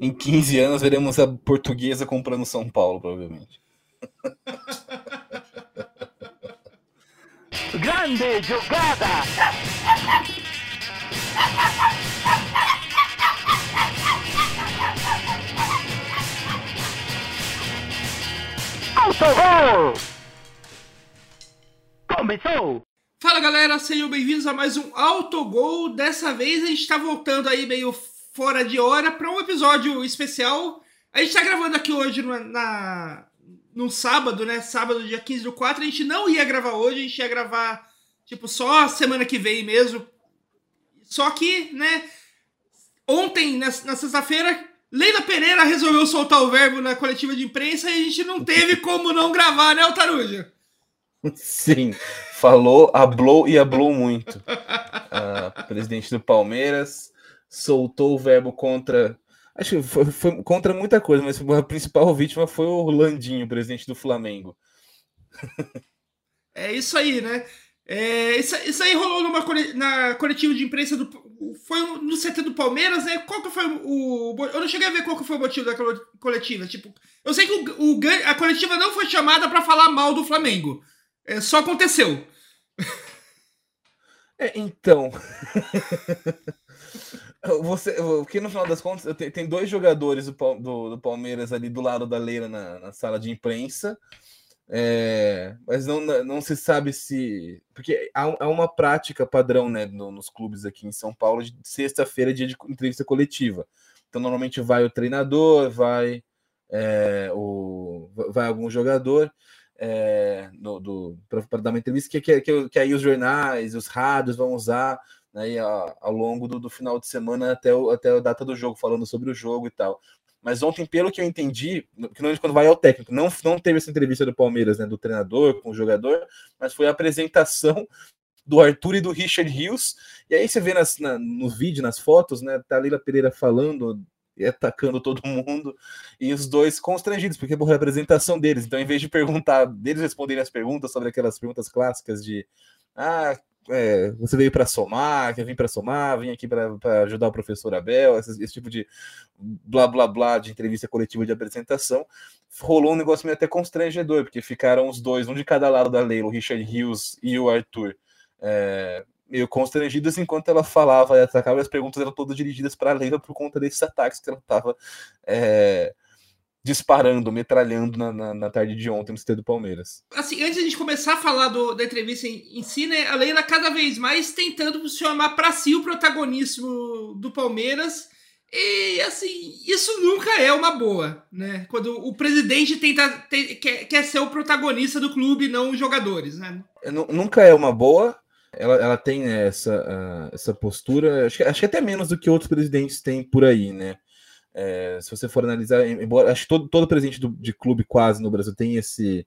Em 15 anos veremos a portuguesa comprando São Paulo, provavelmente. Grande jogada! Autogol! Começou! Fala galera, sejam bem-vindos a mais um Autogol. Dessa vez a gente está voltando aí meio fora de hora para um episódio especial. A gente está gravando aqui hoje na, na, no sábado, né? Sábado, dia 15 do 4. A gente não ia gravar hoje, a gente ia gravar tipo só semana que vem mesmo. Só que, né? Ontem, na, na sexta-feira, Leila Pereira resolveu soltar o verbo na coletiva de imprensa e a gente não teve como não gravar, né, Altaruja? Sim, falou, hablou e hablou muito. A presidente do Palmeiras soltou o verbo contra. Acho que foi, foi, contra muita coisa, mas a principal vítima foi o Landinho, presidente do Flamengo. É isso aí, né? É, isso, isso, aí rolou numa, na coletiva de imprensa do. Foi no CT do Palmeiras, né? Qual que foi o. Eu não cheguei a ver qual que foi o motivo da coletiva. Tipo, eu sei que o, o a coletiva não foi chamada para falar mal do Flamengo. É, só aconteceu. É, então. Você, porque no final das contas, tem, dois jogadores do, do, do, Palmeiras ali do lado da Leira na, na sala de imprensa. É, mas não, não se sabe se. Porque há, há uma prática padrão né, no, nos clubes aqui em São Paulo de sexta-feira, dia de entrevista coletiva. Então, normalmente vai o treinador, vai, é, o, vai algum jogador é, para dar uma entrevista que, que, que, que, aí os jornais, os rádios vão usar né, ao, ao longo do, do, final de semana até, o, até a data do jogo, falando sobre o jogo e tal. Mas ontem, pelo que eu entendi, que não quando vai ao técnico, não, não teve essa entrevista do Palmeiras, né, do treinador com o jogador, mas foi a apresentação do Arthur e do Richard Rios. E aí você vê nas, na, no vídeo, nas fotos, né, tá a Leila Pereira falando e atacando todo mundo, e os dois constrangidos, porque morreu a apresentação deles. Então, em vez de perguntar, deles responderem as perguntas sobre aquelas perguntas clássicas de ah, é, você veio para somar, quer vir para somar, vim aqui para ajudar o professor Abel, esse, esse, tipo de blá blá blá de entrevista coletiva de apresentação, rolou um negócio meio até constrangedor, porque ficaram os dois, um de cada lado da lei, o Richard Hughes e o Arthur, é, meio constrangidos enquanto ela falava e atacava, as perguntas eram todas dirigidas para a Leila por conta desses ataques que ela estava. É, disparando, metralhando na, na, na, tarde de ontem no CT do Palmeiras. Assim, antes de a gente começar a falar do, da entrevista em, em si, né, a Leila cada vez mais tentando chamar para si o protagonismo do Palmeiras. E assim, isso nunca é uma boa, né? Quando o presidente tenta tem, quer, quer ser o protagonista do clube, não os jogadores, né? É, nunca é uma boa. Ela, ela tem essa, uh, essa postura, acho que, acho que até menos do que outros presidentes têm por aí, né? É, se você for analisar, embora acho que todo, todo presidente do, de clube quase no Brasil tem esse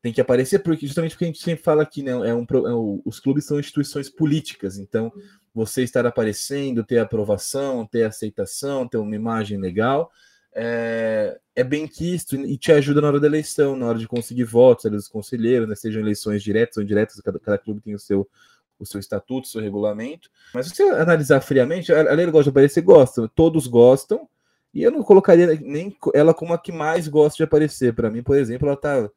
tem que aparecer porque justamente porque a gente sempre fala aqui, né, é um, é os clubes são instituições políticas, então você estar aparecendo, ter aprovação, ter aceitação, ter uma imagem legal, é, é bem quisto e te ajuda na hora da eleição, na hora de conseguir votos, dos conselheiros, né, sejam eleições diretas ou indiretas, cada, cada clube tem o seu o seu estatuto, o seu regulamento. Mas se você analisar friamente, a lei gosta de aparecer, gosta, todos gostam, e eu não colocaria nem ela como a que mais gosta de aparecer. Para mim, por exemplo, ela tá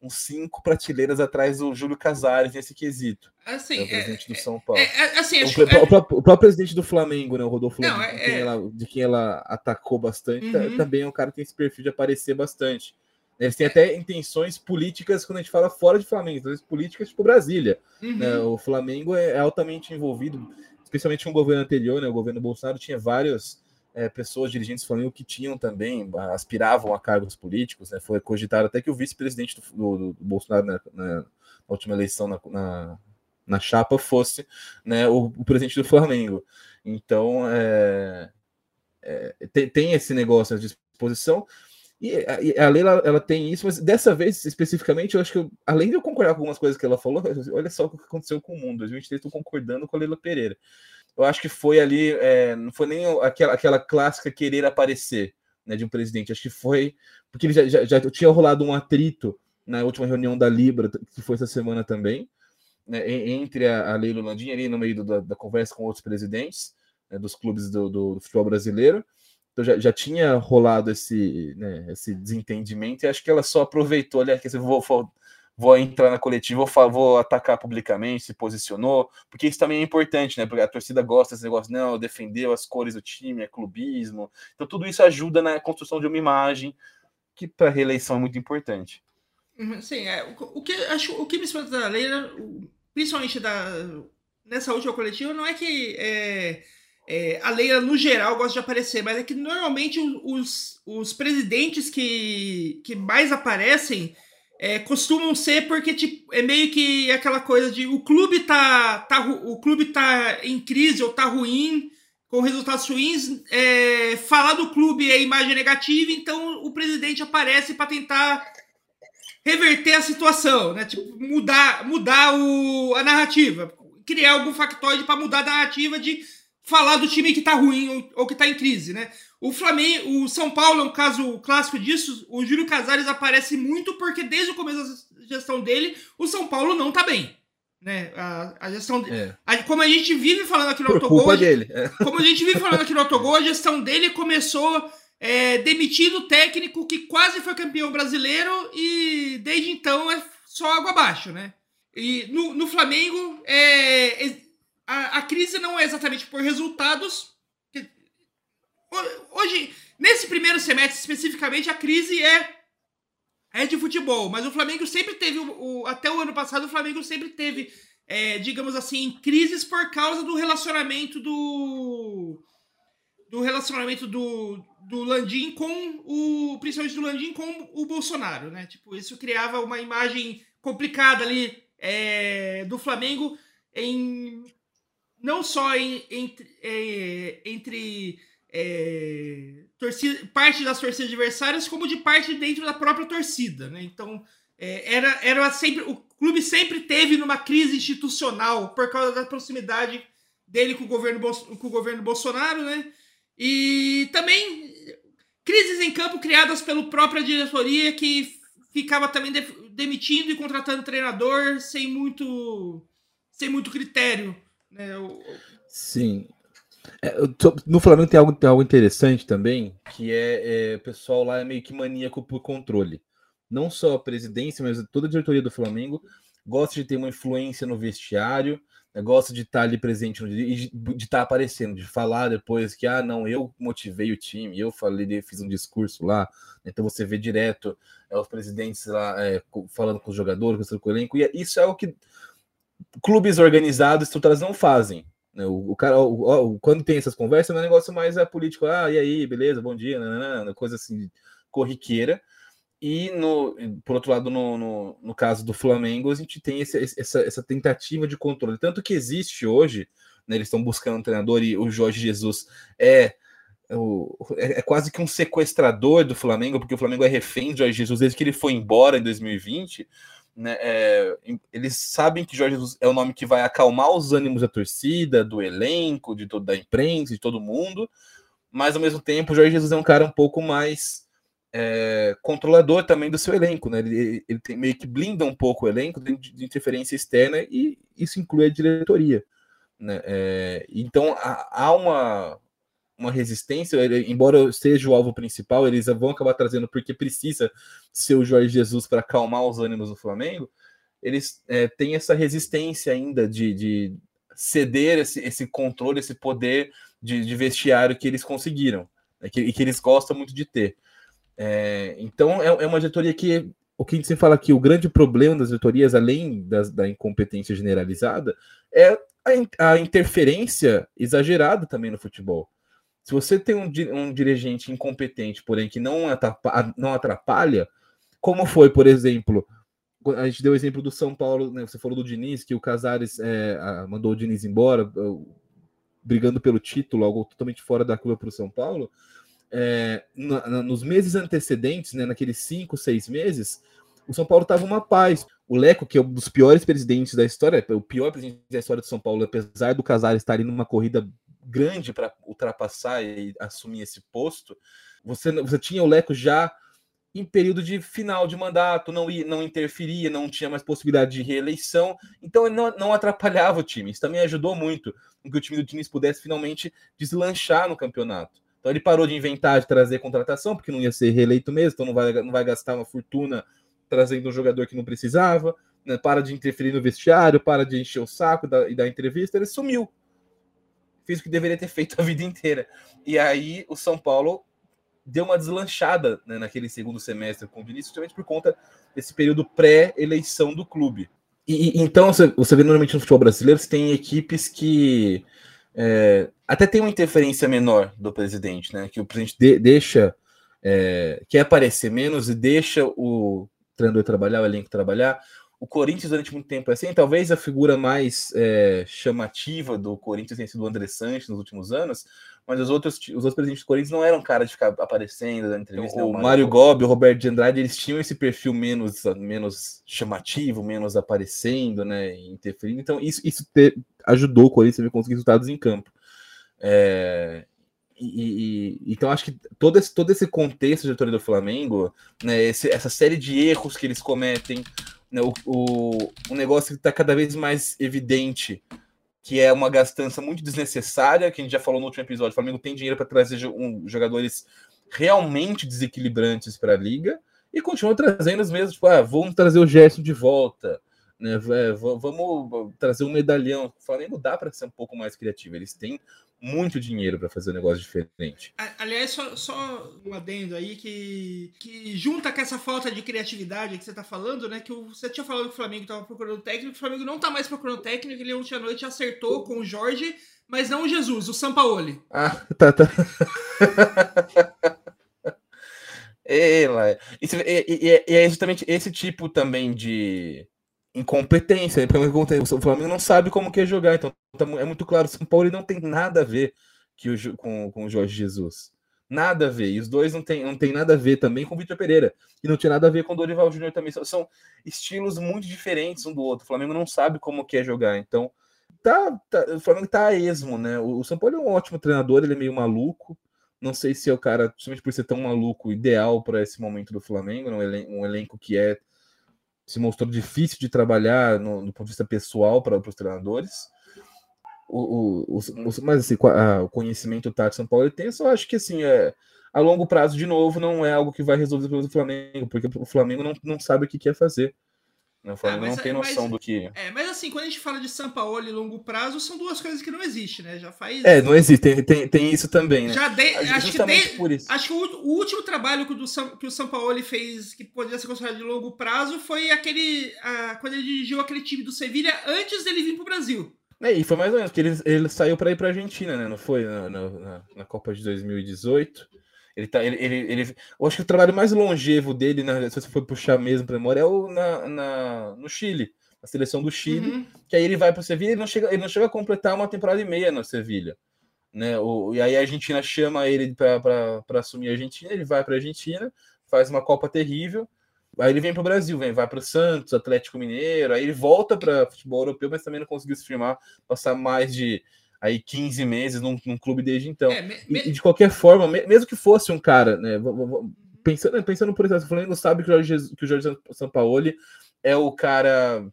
uns cinco prateleiras atrás do Júlio Casares nesse quesito. Assim, é o presidente é, do São Paulo. É, é, assim, o, o, o, próprio, próprio, presidente do Flamengo, né, o Rodolfo não, de, quem ela, de quem ela atacou bastante, uhum. também é um cara que tem esse perfil de aparecer bastante. Eles têm até intenções políticas quando a gente fala fora de Flamengo, então, políticas tipo Brasília. Uhum. Né? O Flamengo é altamente envolvido, especialmente com o governo anterior, né? o governo Bolsonaro tinha vários é, pessoas dirigentes do Flamengo que tinham também, aspiravam a cargos políticos, né? Foi cogitado até que o vice-presidente do, do, do, Bolsonaro na, na, última eleição na, na, na chapa fosse né, o, o, presidente do Flamengo. Então é, é, tem, tem, esse negócio de disposição. E a, a Leila ela tem isso, mas dessa vez especificamente, eu acho que eu, além de eu concordar com algumas coisas que ela falou, olha só o que aconteceu com o mundo. 2023 estou concordando com a Leila Pereira eu acho que foi ali, é, não foi nem aquela, aquela clássica querer aparecer né, de um presidente, acho que foi porque ele já, já, já tinha rolado um atrito na última reunião da Libra, que foi essa semana também, né, entre a, a Leila Landim ali no meio do, da, da, conversa com outros presidentes né, dos clubes do, do, do, futebol brasileiro, Então já, já tinha rolado esse, né, esse desentendimento e acho que ela só aproveitou, olha, que vou, vou, vou entrar na coletiva, vou, vou atacar publicamente, se posicionou, porque isso também é importante, né? Porque a torcida gosta desse negócio, não, defendeu as cores do time, é clubismo. Então tudo isso ajuda na construção de uma imagem que para reeleição é muito importante. Uhum, sim, é, o, o, que acho o que me espanta da Leila, principalmente da nessa última coletiva, não é que é, é, a Leila, no geral, gosta de aparecer, mas é que normalmente os, os presidentes que, que mais aparecem é, costumam ser porque tipo, é meio que aquela coisa de o clube tá, tá, o clube tá em crise ou tá ruim, com resultados ruins, é, falar do clube é imagem negativa, então o presidente aparece para tentar reverter a situação, né? Tipo, mudar, mudar o, a narrativa, criar algum factoide para mudar a narrativa de falar do time que está ruim ou, ou que está em crise, né? O Flamengo, o São Paulo é um caso clássico disso. O Júlio Casares aparece muito porque desde o começo da gestão dele, o São Paulo não está bem. Né? A, a gestão é. a, como a gente vive falando aqui no Por Autogol, culpa dele. É. como a gente vive falando aqui no Autogol, a gestão dele começou é, demitindo o técnico que quase foi campeão brasileiro e desde então é só água abaixo, né? E no, no Flamengo é, é a, a crise não é exatamente por resultados. Hoje, nesse primeiro semestre especificamente, a crise é é de futebol, mas o Flamengo sempre teve, o, até o ano passado, o Flamengo sempre teve, é, digamos assim, crises por causa do relacionamento do. Do relacionamento do, do Landim com o. Principalmente do Landim com o Bolsonaro, né? Tipo, isso criava uma imagem complicada ali é, do Flamengo em não só em, entre, é, entre é, torcida, parte das torcidas adversárias, como de parte dentro da própria torcida. Né? Então, é, era, era sempre. O clube sempre teve numa crise institucional por causa da proximidade dele com o governo, com o governo Bolsonaro, né? E também crises em campo criadas pela própria diretoria que ficava também de, demitindo e contratando treinador sem muito sem muito critério né? Eu... Sim. É, no Flamengo tem algo, tem algo interessante também, que é, é o pessoal lá é meio que maníaco por controle. Não só a presidência, mas toda a diretoria do Flamengo gosta de ter uma influência no vestiário, né, gosta de estar ali presente e de estar aparecendo, de falar depois que, ah, não, eu motivei o time, eu falei, fiz um discurso lá. Então você vê direto é, os presidentes lá é, falando com os jogadores, com o elenco, e é, isso é algo que clubes organizados, estruturados não fazem. Né? O, o cara, o, o, quando tem essas conversas, é um negócio mais é político. Ah, e aí, beleza, bom dia, nanana, coisa assim, corriqueira. E, no, por outro lado, no, no, no caso do Flamengo, a gente tem esse, essa, essa tentativa de controle. Tanto que existe hoje, né, eles estão buscando um treinador e o Jorge Jesus é, o, é, é quase que um sequestrador do Flamengo, porque o Flamengo é refém de Jorge Jesus desde que ele foi embora em 2020 né, é, eles sabem que Jorge Jesus é o nome que vai acalmar os ânimos da torcida, do elenco, de toda a imprensa, de todo mundo, mas ao mesmo tempo Jorge Jesus é um cara um pouco mais é, controlador também do seu elenco, né? Ele, ele tem, meio que blinda um pouco o elenco de, de interferência externa e isso inclui a diretoria. Né? É, então há, há uma, uma resistência, embora seja o alvo principal, eles vão acabar trazendo porque precisa ser o Jorge Jesus para acalmar os ânimos do Flamengo. Eles é, têm essa resistência ainda de, de ceder esse, esse, controle, esse poder de, de vestiário que eles conseguiram né, que, e que eles gostam muito de ter. É, então é, é, uma diretoria que o que sempre fala aqui, o grande problema das diretorias, além das, da incompetência generalizada, é a, a interferência exagerada também no futebol. Se você tem um, um dirigente incompetente, porém, que não atrapalha, não atrapalha, como foi, por exemplo, a gente deu o exemplo do São Paulo, né? Você falou do Diniz, que o Casares é, mandou o Diniz embora, brigando pelo título, algo totalmente fora da curva para o São Paulo. É, na, nos meses antecedentes, né, naqueles cinco, seis meses, o São Paulo estava uma paz. O Leco, que é um dos piores presidentes da história, o pior presidente da história do São Paulo, apesar do Casares estar ali numa corrida grande para ultrapassar e assumir esse posto, você, você tinha o Leco já em período de final de mandato, não, ia, não interferia, não tinha mais possibilidade de reeleição, então ele não, não atrapalhava o time. Isso também ajudou muito que o time do Diniz pudesse finalmente deslanchar no campeonato. Então ele parou de inventar, de trazer contratação, porque não ia ser reeleito mesmo, então não vai, não vai gastar uma fortuna trazendo um jogador que não precisava, né? para de interferir no vestiário, para de encher o saco da, e dar entrevista, ele sumiu. Fez o que deveria ter feito a vida inteira. E aí o São Paulo deu uma deslanchada né, naquele segundo semestre com o Vinícius, justamente por conta desse período pré-eleição do clube. E, então, você, você vê normalmente no futebol brasileiro, você tem equipes que é, até tem uma interferência menor do presidente, né? Que o presidente de, deixa, é, quer aparecer menos e deixa o treinador trabalhar, o elenco trabalhar. O Corinthians, durante muito tempo, é assim, talvez a figura mais é, chamativa do Corinthians tenha sido o André Sanches nos últimos anos, mas os outros, os outros presidentes do Corinthians não eram cara de ficar aparecendo na entrevista. Então, o, o Mário Gobi, o Roberto de Andrade, eles tinham esse perfil menos, menos chamativo, menos aparecendo, né, interferindo. Então, isso, isso te, ajudou o Corinthians a conseguir resultados em campo. É, e, e, então acho que todo esse, todo esse contexto de diretoria do Flamengo, né, esse, essa série de erros que eles cometem, o, o, o negócio que está cada vez mais evidente, que é uma gastança muito desnecessária, que a gente já falou no último episódio. O Flamengo tem dinheiro para trazer um, jogadores realmente desequilibrantes para a liga e continua trazendo os mesmos, tipo, ah, vamos trazer o Gerson de volta, né? É, vamos trazer um medalhão. O Flamengo dá para ser um pouco mais criativo. Eles têm muito dinheiro para fazer um negócio diferente. Aliás, só, só, um adendo aí que, que junta com essa falta de criatividade que você tá falando, né? Que você tinha falado que o Flamengo tava procurando técnico, o Flamengo não tá mais procurando técnico, ele ontem à noite acertou com o Jorge, mas não o Jesus, o Sampaoli. Ah, tá, tá. e, e, e é justamente esse tipo também de incompetência. O Flamengo não sabe como quer jogar, então tá é muito claro. O São Paulo não tem nada a ver que o, com, com o Jorge Jesus. Nada a ver. E os dois não tem, não tem nada a ver também com o Vitor Pereira. E não tinha nada a ver com o Dorival Júnior também. São estilos muito diferentes um do outro. O Flamengo não sabe como quer jogar. Então, tá, tá, o Flamengo tá a esmo, né? O, o São Paulo é um ótimo treinador, ele é meio maluco. Não sei se é o cara, principalmente por ser tão maluco, ideal para esse momento do Flamengo, um elenco, um elenco que é se mostrou difícil de trabalhar no, do ponto de vista pessoal para os treinadores. O, o, o, mas assim, a, o conhecimento tático São Paulo ele tem, só acho que assim, é, a longo prazo, de novo, não é algo que vai resolver o problema do Flamengo, porque o Flamengo não, não sabe o que quer fazer. O Flamengo é, não tem noção mas, do que. É, mas assim, quando a gente fala de São Paulo e longo prazo, são duas coisas que não existem, né? Já faz. É, não existe, tem, tem, tem isso também, né? Já de, acho que de, por isso. Acho que o, o, último trabalho que o, do, que o São Paulo fez que poderia ser considerado de longo prazo foi aquele. A, quando ele dirigiu aquele time do Sevilha antes dele vir pro Brasil. É, e foi mais ou menos, porque ele, ele saiu para ir pra Argentina, né? Não foi na, na, na Copa de 2018. Ele tá, ele, ele, ele, eu acho que o trabalho mais longevo dele, né, se você for puxar mesmo para memória, é o na, na, no Chile, a seleção do Chile, uhum. que aí ele vai para o Sevilha e não chega, ele não chega a completar uma temporada e meia no Sevilha. Né? O, e aí a Argentina chama ele para assumir a Argentina, ele vai para a Argentina, faz uma Copa terrível, aí ele vem para o Brasil, vem, vai para o Santos, Atlético Mineiro, aí ele volta para futebol europeu, mas também não conseguiu se firmar, passar mais de aí 15 meses num, num clube desde então. É, me, me... E, de qualquer forma, mesmo que fosse um cara, né? Pensando, pensando por exemplo, o Flamengo sabe que o Jorge, que o Jorge Sampaoli é o cara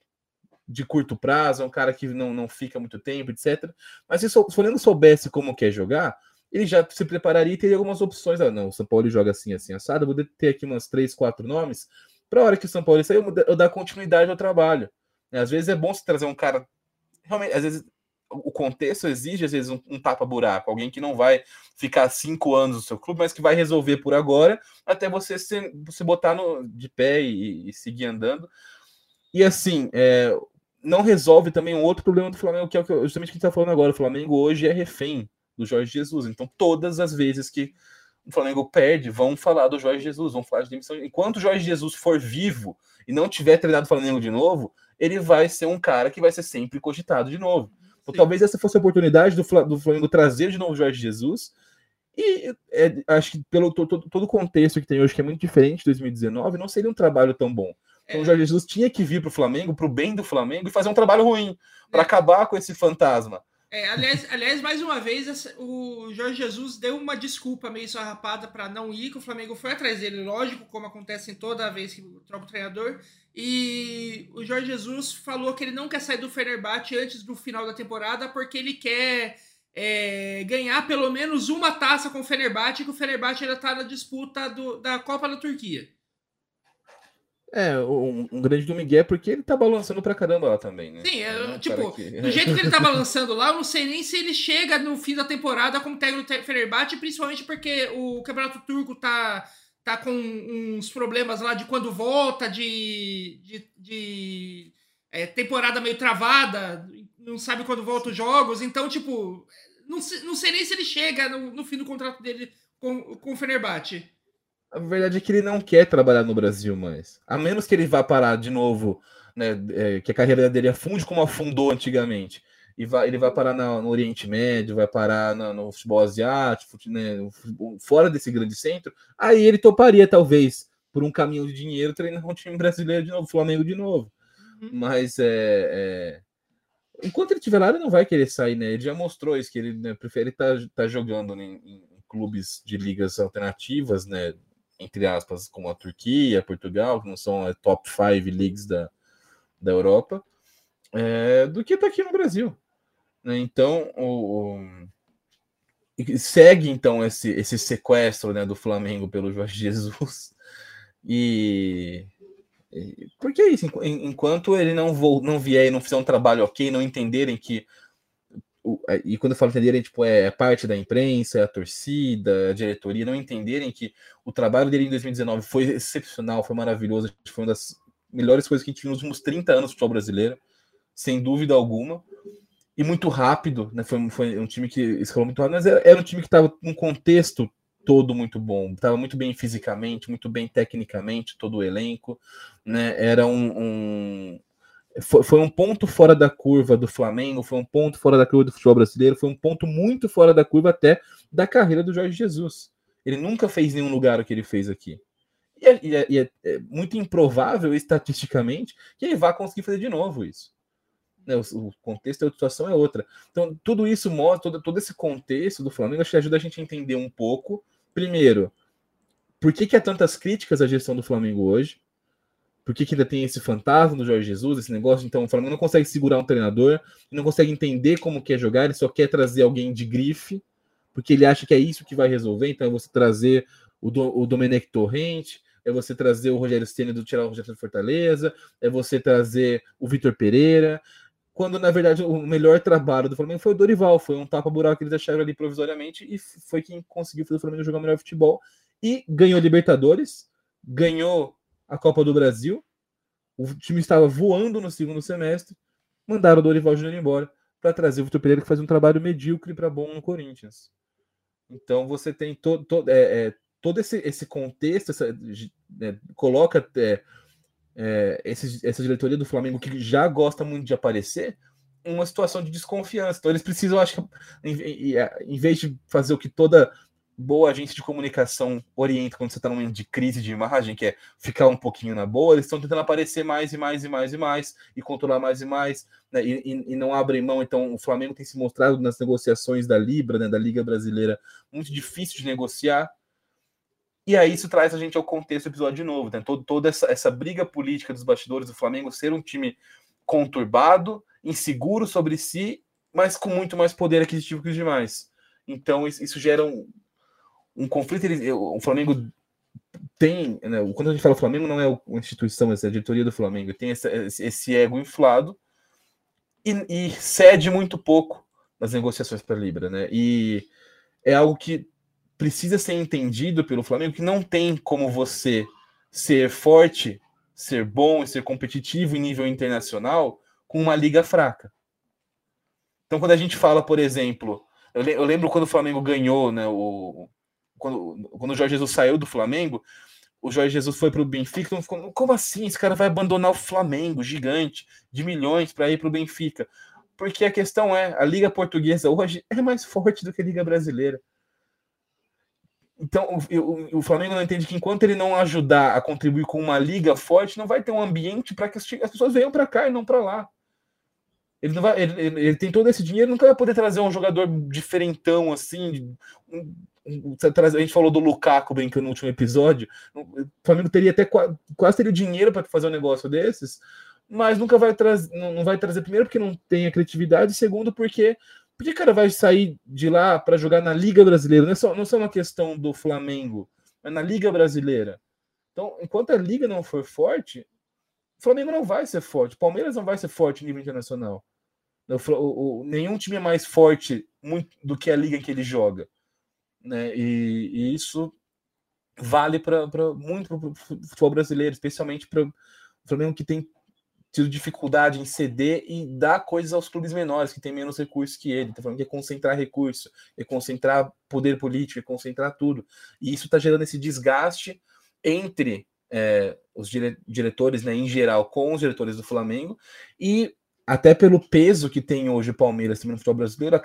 de curto prazo, é um cara que não, não fica muito tempo, etc. Mas se o Flamengo soubesse como quer jogar, ele já se prepararia e teria algumas opções. Ah, não, o São Paulo joga assim, assim, assado. Eu vou ter aqui umas três, quatro nomes. Para a hora que o São Paulo sair, eu, eu dar continuidade ao trabalho. Às vezes é bom se trazer um cara. Realmente, às vezes o contexto exige, às vezes, um, um tapa-buraco, alguém que não vai ficar cinco anos no seu clube, mas que vai resolver por agora, até você se, você botar no, de pé e, e seguir andando. E assim, é, não resolve também um outro problema do Flamengo, que é justamente o que a gente está falando agora. O Flamengo hoje é refém do Jorge Jesus. Então, todas as vezes que o Flamengo perde, vão falar do Jorge Jesus, vão falar de demissão. Enquanto o Jorge Jesus for vivo e não tiver treinado o Flamengo de novo, ele vai ser um cara que vai ser sempre cogitado de novo. Então, talvez essa fosse a oportunidade do, do Flamengo trazer de novo o Jorge Jesus. E é, acho que pelo todo, todo o contexto que tem hoje, que é muito diferente de 2019, não seria um trabalho tão bom. Então, é. o Jorge Jesus tinha que vir para o Flamengo, para o bem do Flamengo, e fazer um trabalho ruim, para é. acabar com esse fantasma. É, aliás, aliás, mais uma vez, o Jorge Jesus deu uma desculpa meio sarrapada para não ir, que o Flamengo foi atrás dele, lógico, como acontece em toda vez que troca o treinador. E o Jorge Jesus falou que ele não quer sair do Fenerbahçe antes do final da temporada porque ele quer é, ganhar pelo menos uma taça com o Fenerbahçe, que o Fenerbahçe ainda está na disputa do, da Copa da Turquia. É, um, um grande do Miguel é porque ele tá balançando pra caramba lá também, né? Sim, é, tipo, que... do jeito que ele tá balançando lá, eu não sei nem se ele chega no fim da temporada como técnico do Fenerbahçe, principalmente porque o Campeonato Turco tá, tá com uns problemas lá de quando volta, de, de, de é, temporada meio travada, não sabe quando volta os jogos, então, tipo, não sei, não sei nem se ele chega no, no fim do contrato dele com, com o Fenerbahçe. A verdade é que ele não quer trabalhar no Brasil mais. A menos que ele vá parar de novo, né? É, que a carreira dele afunde como afundou antigamente. E vai, ele vai parar no, no Oriente Médio, vai parar no, no futebol asiático, né, fora desse grande centro. Aí ele toparia, talvez, por um caminho de dinheiro, treinar um time brasileiro de novo, Flamengo de novo. Uhum. Mas é, é, enquanto ele estiver lá, ele não vai querer sair, né? Ele já mostrou isso, que ele né, prefere estar tá, tá jogando em, em, clubes de ligas alternativas, né? Entre aspas, como a Turquia, Portugal, que não são a top five leagues da, da Europa, é, do que está aqui no Brasil. Né? Então, o, o, segue então esse, esse sequestro né, do Flamengo pelo Jorge Jesus. E, e porque é isso, enquanto ele não, vou, não vier e não fizer um trabalho ok, não entenderem que é, e quando eu falo entenderem, tipo, é, é parte da imprensa, é a torcida, a diretoria, não entenderem que o trabalho dele em 2019 foi excepcional, foi maravilhoso, foi uma das melhores coisas que a gente viu nos últimos 30 anos do futebol brasileiro, sem dúvida alguma, e muito rápido, né? Foi, foi um time que escalou muito rápido, mas era, era um time que estava num contexto todo muito bom, estava muito bem fisicamente, muito bem tecnicamente, todo o elenco, né? Era um, um foi, foi, um ponto fora da curva do Flamengo, foi um ponto fora da curva do futebol brasileiro, foi um ponto muito fora da curva até da carreira do Jorge Jesus. Ele nunca fez nenhum lugar o que ele fez aqui. E é, e é, é, é muito improvável, estatisticamente, que ele vá conseguir fazer de novo isso. Né, o, o contexto da situação é outra. Então, tudo isso mostra, todo, todo esse contexto do Flamengo, acho que ajuda a gente a entender um pouco, primeiro, por que, que há tantas críticas à gestão do Flamengo hoje, por que, que ainda tem esse fantasma do Jorge Jesus, esse negócio? Então, o Flamengo não consegue segurar um treinador, não consegue entender como quer jogar, ele só quer trazer alguém de grife, porque ele acha que é isso que vai resolver. Então, é você trazer o, do, o Domenech Torrente, é você trazer o Rogério Senna do tirar o Rogério de Fortaleza, é você trazer o Vitor Pereira, quando na verdade o melhor trabalho do Flamengo foi o Dorival, foi um tapa-buraco que eles deixaram ali provisoriamente e foi quem conseguiu fazer o Flamengo jogar melhor futebol e ganhou Libertadores, ganhou a Copa do Brasil. O time estava voando no segundo semestre. Mandaram o Dorival Júnior embora para trazer o Vitor Pereira, que faz um trabalho medíocre para bom no Corinthians. Então você tem todo, todo, é, é, todo esse, esse contexto, essa, é, coloca é, esse, essa diretoria do Flamengo, que já gosta muito de aparecer, uma situação de desconfiança. Então eles precisam, acho que, em, em vez de fazer o que toda boa agência de comunicação orienta quando você está num momento de crise de imagem, que é ficar um pouquinho na boa, eles estão tentando aparecer mais e mais e mais e mais e controlar mais e mais, né, e, e, e, não abrem mão. Então, o Flamengo tem se mostrado nas negociações da Libra, né, da Liga Brasileira, muito difícil de negociar. E aí isso traz a gente ao contexto do episódio de novo, né? Todo, toda essa, essa briga política dos bastidores do Flamengo ser um time conturbado, inseguro sobre si, mas com muito mais poder aquisitivo que os demais. Então, isso, gera um, um conflito. Ele, o Flamengo tem, né, quando a gente fala Flamengo, não é uma instituição, é a diretoria do Flamengo, tem esse, ego inflado e, e, cede muito pouco nas negociações para Libra, né? E é algo que precisa ser entendido pelo Flamengo, que não tem como você ser forte, ser bom e ser competitivo em nível internacional com uma liga fraca. Então, quando a gente fala, por exemplo, eu, lembro quando o Flamengo ganhou né, o, quando, quando o Jorge Jesus saiu do Flamengo, o Jorge Jesus foi para o Benfica, ficou, como assim? Esse cara vai abandonar o Flamengo, gigante, de milhões, para ir para o Benfica? Porque a questão é, a Liga Portuguesa hoje é mais forte do que a Liga Brasileira. Então, o, o, o, Flamengo não entende que enquanto ele não ajudar a contribuir com uma liga forte, não vai ter um ambiente para que as, as, pessoas venham para cá e não para lá. Ele, não vai, ele, ele, ele, tem todo esse dinheiro, nunca vai poder trazer um jogador diferentão assim, um, a gente falou do Lukaku brincando no último episódio. O Flamengo teria até quase teria o dinheiro para fazer um negócio desses, mas nunca vai trazer, não vai trazer primeiro porque não tem a criatividade, segundo porque Por que o cara vai sair de lá para jogar na Liga Brasileira? Não é, só, não é só uma questão do Flamengo, mas na Liga Brasileira. Então, enquanto a Liga não for forte, o Flamengo não vai ser forte. O Palmeiras não vai ser forte em nível internacional. O, o, nenhum time é mais forte muito, do que a liga em que ele joga. Né? E, e isso vale para muito para o futebol brasileiro, especialmente para o Flamengo que tem tido dificuldade em ceder e dar coisas aos clubes menores que têm menos recursos que ele. Tá falando que é concentrar recurso, é concentrar poder político, é concentrar tudo. E isso está gerando esse desgaste entre é, os dire diretores, né, em geral, com os diretores do Flamengo e até pelo peso que tem hoje o Palmeiras no futebol brasileiro,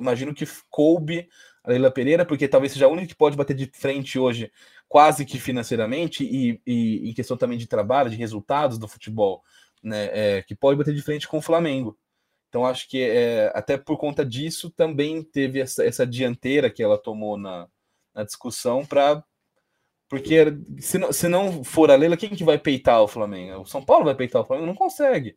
imagino que coube a Leila Pereira, porque talvez seja a única que pode bater de frente hoje, quase que financeiramente, e, e em questão também de trabalho, de resultados do futebol, né, é, que pode bater de frente com o Flamengo. Então, acho que é, até por conta disso também teve essa, essa dianteira que ela tomou na, na discussão para. Porque se não, se não for a Leila, quem que vai peitar o Flamengo? O São Paulo vai peitar o Flamengo? Não consegue.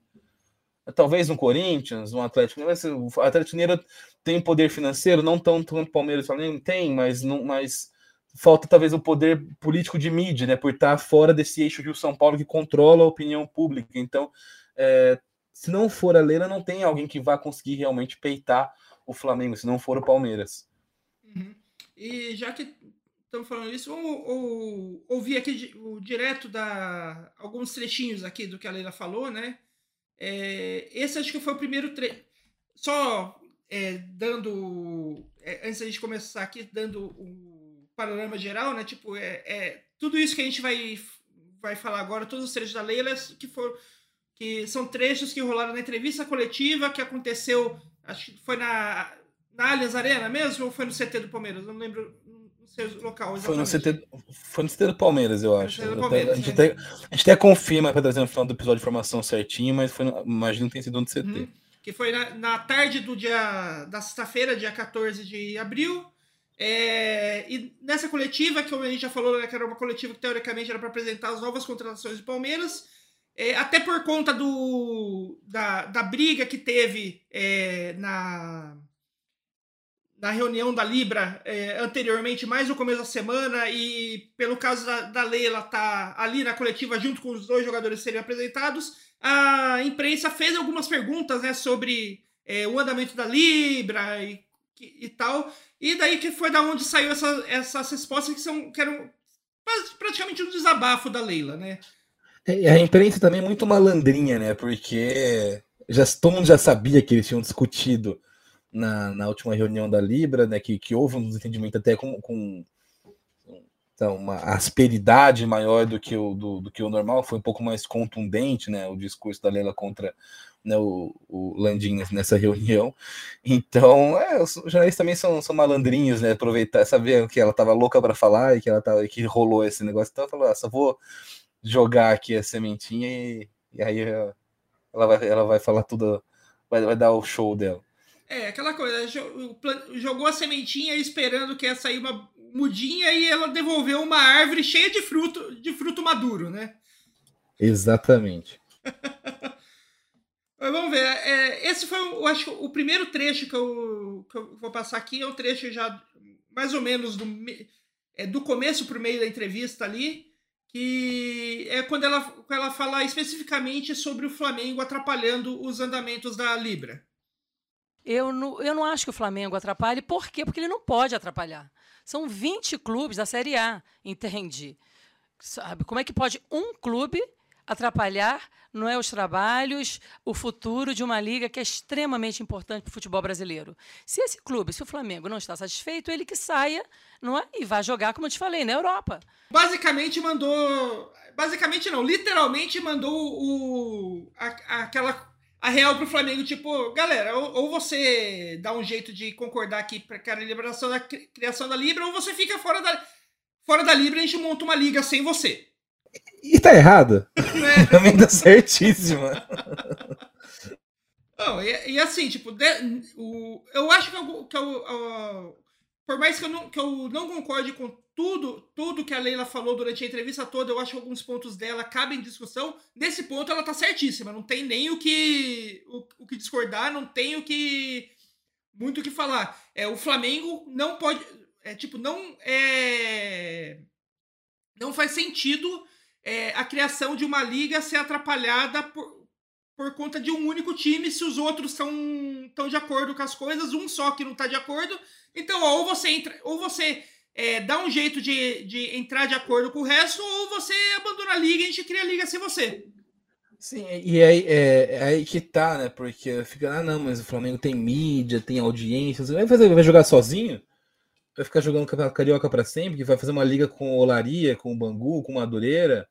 Talvez no Corinthians, no Atlético Mineiro. O Atlético Mineiro tem poder financeiro, não tão quanto o Palmeiras e Flamengo tem, mas não, mas falta talvez o poder político de mídia, né? Por estar fora desse eixo Rio São Paulo que controla a opinião pública. Então, é, se não for a Leila, não tem alguém que vá conseguir realmente peitar o Flamengo, se não for o Palmeiras. Uhum. E já que estamos falando isso, vamos ouvir aqui o direto da alguns trechinhos aqui do que a Leila falou, né? É, esse acho que foi o primeiro trecho. Só é, dando. É, antes da gente começar aqui, dando o panorama geral, né? Tipo, é, é, tudo isso que a gente vai, vai falar agora, todos os trechos da Leila, que foram. Que são trechos que rolaram na entrevista coletiva que aconteceu. Acho que foi na, na Allianz Arena mesmo ou foi no CT do Palmeiras? Não lembro local. Foi no, CT, foi no CT do Palmeiras, eu acho. Palmeiras, a, gente até, a gente até confirma para trazer no final do episódio de formação certinho, mas foi, imagino que tenha sido no CT. Uhum. Que foi na, na, tarde do dia da sexta-feira, dia 14 de abril. É, e nessa coletiva, que a gente já falou, né, que era uma coletiva que teoricamente era para apresentar as novas contratações do Palmeiras, é, até por conta do, da, da briga que teve é, na, na reunião da Libra é, anteriormente, mais no começo da semana, e pelo caso da, da Leila tá ali na coletiva junto com os dois jogadores serem apresentados, a imprensa fez algumas perguntas né, sobre é, o andamento da Libra e, e, tal, e daí que foi da onde saiu essa, essas respostas que são que eram praticamente um desabafo da Leila, né? É, a imprensa também é muito malandrinha, né? Porque já, todo mundo já sabia que eles tinham discutido na, na última reunião da Libra, né, que, que houve um desentendimento até com, com então, uma asperidade maior do que, o, do, do, que o normal, foi um pouco mais contundente né, o discurso da Leila contra né, o, o Landim nessa reunião. Então, é, os jornalistas também são, são malandrinhos, né? Aproveitar, saber que ela estava louca para falar e que ela tava, que rolou esse negócio. Então, ela falou: ah, só vou jogar aqui a sementinha e, e aí ela vai, ela vai falar tudo, vai, vai dar o show dela. É, aquela coisa, jogou a sementinha esperando que ia sair uma mudinha e ela devolveu uma árvore cheia de fruto, de fruto maduro, né? Exatamente. Vamos ver. É, esse foi, eu acho, o primeiro trecho que eu, que eu vou passar aqui. É um trecho já mais ou menos do, é, do começo para o meio da entrevista ali, que é quando ela, quando ela fala especificamente sobre o Flamengo atrapalhando os andamentos da Libra. Eu não, eu não acho que o Flamengo atrapalhe. Por quê? Porque ele não pode atrapalhar. São 20 clubes da Série A, entende? Sabe? Como é que pode um clube atrapalhar não é os trabalhos, o futuro de uma liga que é extremamente importante para o futebol brasileiro. Se esse clube, se o Flamengo não está satisfeito, ele que saia, não é? E vá jogar, como eu te falei, na Europa. Basicamente mandou, basicamente não, literalmente mandou o a, aquela a real pro Flamengo, tipo, galera, ou, ou, você dá um jeito de concordar aqui para a liberação da criação da Libra, ou você fica fora da, fora da Libra e a gente monta uma liga sem você. E tá errado. É. Também tá certíssima. Não, e, e, assim, tipo, de, o, eu acho que, eu, que eu, uh, por mais que eu, não, que eu não concorde com tudo, tudo que a Leila falou durante a entrevista toda, eu acho que alguns pontos dela cabem em discussão. Nesse ponto ela tá certíssima, não tem nem o que o, o que discordar, não tem o que muito o que falar. É, o Flamengo não pode. É, tipo, não é. Não faz sentido é, a criação de uma liga ser atrapalhada por, por conta de um único time se os outros estão tão de acordo com as coisas, um só que não está de acordo. Então, ó, ou você entra, ou você é, dá um jeito de, de entrar de acordo com o resto, ou você abandona a liga e a gente cria a liga sem você. Sim, e aí é, é, aí que tá, né? Porque fica, ah, não, mas o Flamengo tem mídia, tem audiência. Vai, fazer, vai jogar sozinho? Vai ficar jogando o Carioca para sempre? Vai fazer uma liga com Olaria, com o Bangu, com Madureira?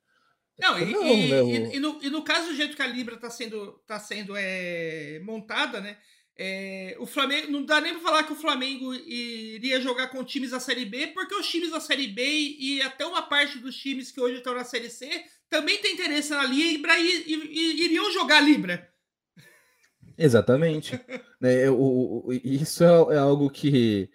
Não, e, não, e, né, o... e, no, e, no, caso do jeito que a Libra está sendo, tá sendo é, montada, né? É, o Flamengo não dá nem para falar que o Flamengo iria jogar com times da Série B, porque os times da Série B e até uma parte dos times que hoje estão na Série C também tem interesse na Libra e, e, e iriam jogar Libra. Exatamente. né, o, o, isso é, é, algo que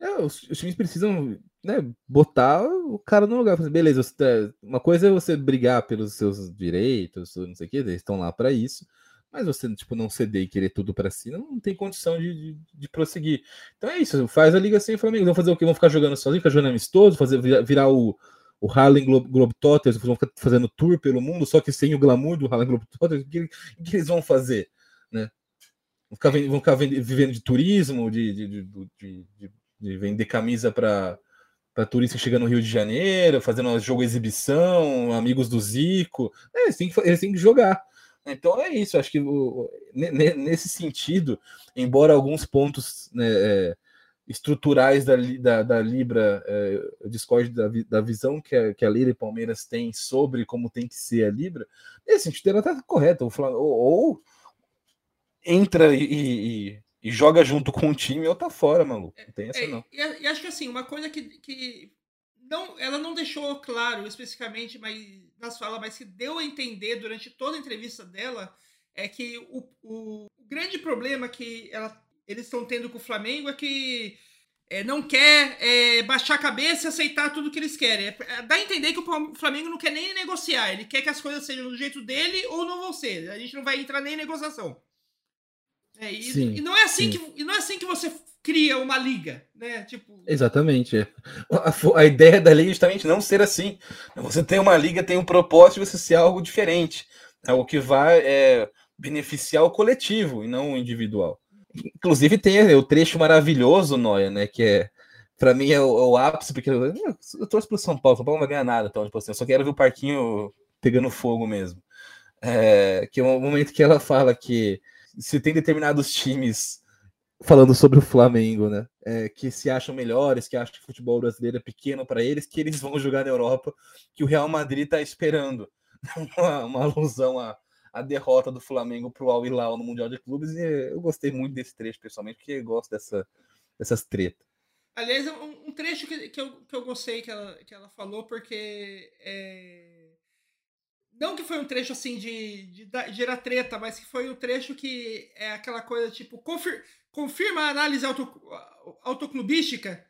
é, os, os, times precisam né, botar o cara no lugar. Beleza, você, tá, uma coisa é você brigar pelos seus direitos, não sei o que, eles estão lá para isso. Mas você, tipo, não ceder e querer tudo para si, não, tem condição de, de, de, prosseguir. Então é isso, faz a liga sem Flamengo. Vão fazer o quê? Vão ficar jogando sozinho, ficar jogando amistoso, fazer, virar o, o Harlem Globe, Globetrotters vão ficar fazendo tour pelo mundo, só que sem o glamour do Harlem Globetrotters, o que, que eles vão fazer? Né? Vão ficar, vão ficar vivendo de turismo, de, de, de, de vender camisa para para turista chegando no Rio de Janeiro, fazendo jogo exibição, amigos do Zico. É, eles, têm que, eles têm que jogar. Então é isso, acho que o, nesse sentido, embora alguns pontos né, é, estruturais da, da, da Libra, é, eu da, da visão que a, que a Libra e Palmeiras têm sobre como tem que ser a Libra, nesse sentido ela está correta. Ou, ou, entra e, e, e, joga junto com o time ou tá fora, maluco. Não tem essa é, não. E, e, acho que assim, uma coisa que, que não, ela não deixou claro especificamente mas, nas falas, mas que deu a entender durante toda a entrevista dela é que o, o, o grande problema que ela eles estão tendo com o Flamengo é que é, não quer é, baixar a cabeça e aceitar tudo que eles querem. É, é, dá a entender que o Flamengo não quer nem negociar. Ele quer que as coisas sejam do jeito dele ou não vão ser. A gente não vai entrar nem em negociação. É, e, sim, e, não é assim que, e não é assim que você cria uma liga, né? Tipo... Exatamente. A, a, ideia da liga é justamente não ser assim. Você tem uma liga, tem um propósito de você ser algo diferente. É o que vai é, beneficiar o coletivo e não o individual. Inclusive tem o trecho maravilhoso, Noia, né? Que é, para mim, é o, é o, ápice, porque eu, eu torço pro São Paulo, São Paulo não vai ganhar nada, então, tipo assim, eu só quero ver o parquinho pegando fogo mesmo. É, que é um momento que ela fala que se tem determinados times falando sobre o Flamengo, né? É, que se acham melhores, que acham que o futebol brasileiro é pequeno para eles, que eles vão jogar na Europa, que o Real Madrid está esperando. uma, uma alusão a, a derrota do Flamengo para o Al Hilal no Mundial de Clubes. E eu gostei muito desse trecho, pessoalmente, porque eu gosto dessa, dessas tretas. Aliás, é um, um trecho que, que, eu, que eu gostei que ela, que ela falou, porque. É... Não que foi um trecho assim de, de, de gerar treta, mas que foi um trecho que é aquela coisa tipo. Confir, confirma a análise auto, autoclubística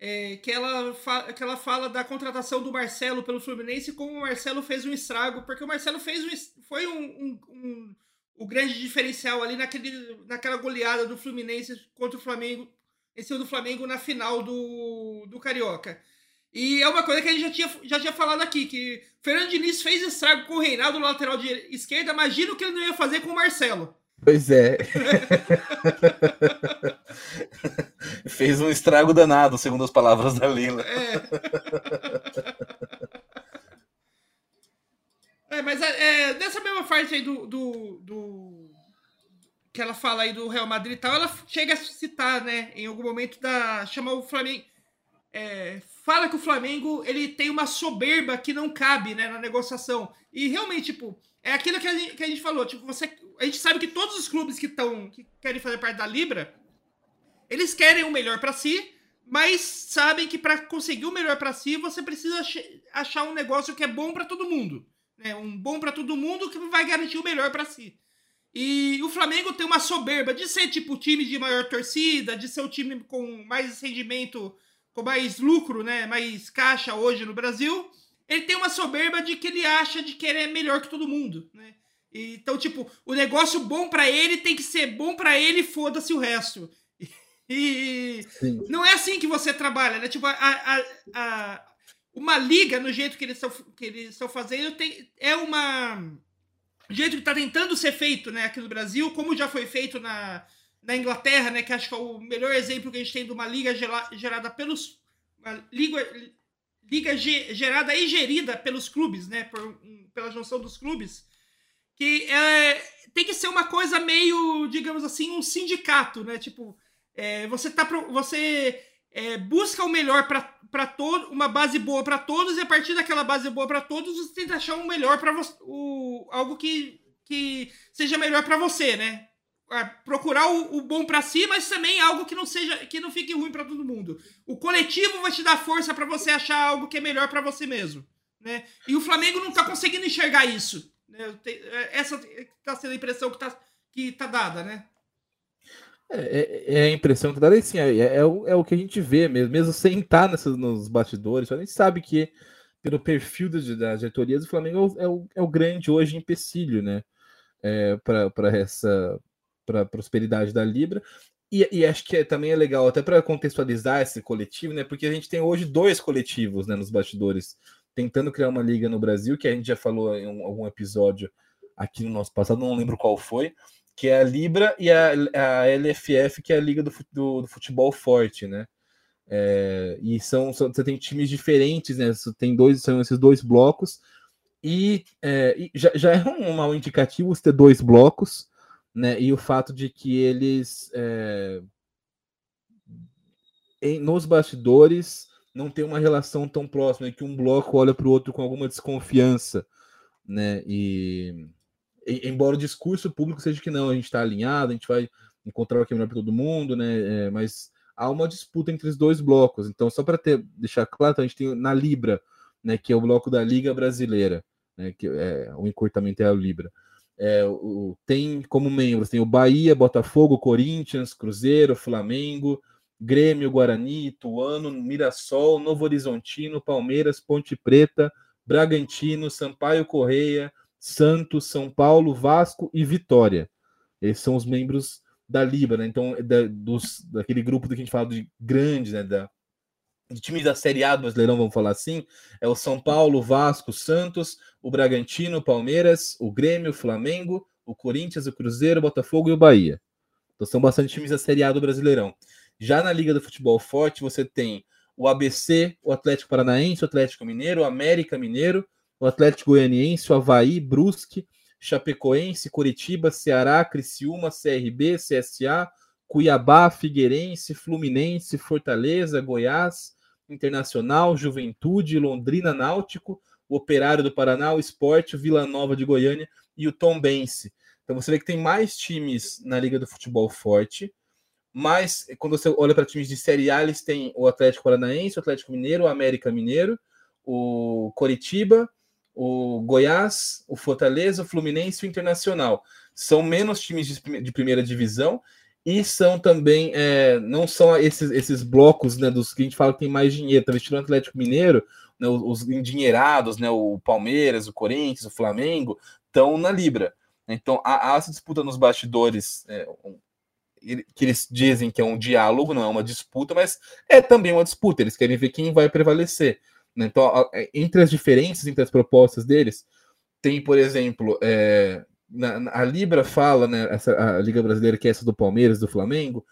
é, que, ela que ela fala da contratação do Marcelo pelo Fluminense como o Marcelo fez um estrago, porque o Marcelo fez um, foi um, um, um, o grande diferencial ali naquele, naquela goleada do Fluminense contra o Flamengo, em cima do Flamengo na final do, do Carioca. E é uma coisa que a gente já tinha, já tinha falado aqui, que Fernando Diniz fez estrago com o Reinaldo lateral de esquerda, imagina o que ele não ia fazer com o Marcelo. Pois é. Fez um estrago danado, segundo as palavras da Lila. É. é mas é, nessa mesma parte aí do, do, do, que ela fala aí do Real Madrid e tal, ela chega a citar, né, em algum momento da chama o Flamengo é, fala que o Flamengo ele tem uma soberba que não cabe, né, na negociação. E realmente, tipo, é aquilo que a gente, que a gente falou, tipo, você a gente sabe que todos os clubes que estão que querem fazer parte da Libra, eles querem o melhor para si, mas sabem que para conseguir o melhor para si, você precisa achar um negócio que é bom para todo mundo, né? Um bom para todo mundo que vai garantir o melhor para si. E o Flamengo tem uma soberba de ser tipo o time de maior torcida, de ser o time com mais rendimento, com mais lucro, né? Mais caixa hoje no Brasil. Ele tem uma soberba de que ele acha de querer melhor que todo mundo, né? Então, tipo, o negócio bom para ele tem que ser bom para ele, foda-se o resto. E Sim. não é assim que você trabalha, né? Tipo, a, a, a uma liga, no jeito que eles estão que eles estão fazendo, tem, é uma jeito que está tentando ser feito, né, aqui no Brasil, como já foi feito na, na Inglaterra, né, que acho que é o melhor exemplo que a gente tem de uma liga gerada pelos uma liga, liga gerada e gerida pelos clubes, né, por, pela junção dos clubes, que é, tem que ser uma coisa meio, digamos assim, um sindicato, né, tipo, é, você tá você é, busca o melhor para todo, uma base boa para todos, e a partir daquela base boa para todos, você tenta achar um melhor para algo que, que seja melhor para você, né? É, procurar o, o bom para si, mas também algo que não seja, que não fique ruim para todo mundo. O coletivo vai te dar força para você achar algo que é melhor para você mesmo, né? E o Flamengo não tá conseguindo enxergar isso. Né? É, essa tá sendo a impressão que tá, que tá dada, né? É, é, é, a impressão que dá assim, é, é, o, é o que a gente vê mesmo, mesmo sem estar nos bastidores, a gente sabe que pelo perfil das, das diretorias, o Flamengo é o, é o grande hoje empecilho, né? É, para essa para prosperidade da Libra. E, e, acho que é, também é legal, até para contextualizar esse coletivo, né? Porque a gente tem hoje dois coletivos né, nos bastidores, tentando criar uma liga no Brasil, que a gente já falou em um, algum episódio aqui no nosso passado, não lembro qual foi, que é a Libra, e a, a LFF, que é a Liga do, do, do Futebol Forte, né? É, e são, são, você tem times diferentes, né? Você tem dois, são esses dois blocos, e, é, e já, já, é um mau indicativo ter dois blocos, né? E o fato de que eles é, em, nos bastidores não tem uma relação tão próxima, que um bloco olha para o outro com alguma desconfiança, né? E embora o discurso público seja que não, a gente está alinhado, a gente vai encontrar o que é melhor para todo mundo, né? É, mas há uma disputa entre os dois blocos. Então, só para deixar claro, então, a gente tem na Libra, né, que é o bloco da Liga Brasileira, né, que é o encurtamento é a Libra. É, o, tem como membros tem o Bahia, Botafogo, Corinthians, Cruzeiro, Flamengo, Grêmio, Guarani, Ituano, Mirassol, Novo Horizontino, Palmeiras, Ponte Preta, Bragantino, Sampaio Correia, Santos, São Paulo, Vasco e Vitória. Esses são os membros da Libra, né? Então, da, dos, daquele grupo do que a gente fala de grandes, né? Da, de times da Série A do Brasileirão, vamos falar assim, é o São Paulo, Vasco, Santos, o Bragantino, Palmeiras, o Grêmio, o Flamengo, o Corinthians, o Cruzeiro, o Botafogo e o Bahia. Então são bastante times da Série A do Brasileirão. Já na Liga do Futebol Forte, você tem o ABC, o Atlético Paranaense, o Atlético Mineiro, o América Mineiro, o Atlético Goianiense, o Havaí, Brusque, Chapecoense, Curitiba, Ceará, Criciúma, CRB, CSA, Cuiabá, Figueirense, Fluminense, Fortaleza, Goiás, Internacional, Juventude, Londrina, Náutico, o Operário do Paraná, o Esporte, o Vila Nova de Goiânia e o Tombense. Então você vê que tem mais times na Liga do Futebol Forte, mas quando você olha para times de Série A, eles têm o Atlético Paranaense, o Atlético Mineiro, o América Mineiro, o Coritiba, o Goiás, o Fortaleza, o Fluminense e o Internacional. São menos times de primeira divisão e são também, é, não são esses, esses blocos né, dos que a gente fala que tem mais dinheiro, talvez tirando o Atlético Mineiro, né, os, os endinheirados, né, o Palmeiras, o Corinthians, o Flamengo, estão na Libra. Então há, há essa disputa nos bastidores, é, que eles dizem que é um diálogo, não é uma disputa, mas é também uma disputa, eles querem ver quem vai prevalecer. Né? Então, entre as diferenças entre as propostas deles, tem, por exemplo, é, na, a Libra fala, né, essa, a Liga Brasileira, que é essa do Palmeiras, do Flamengo,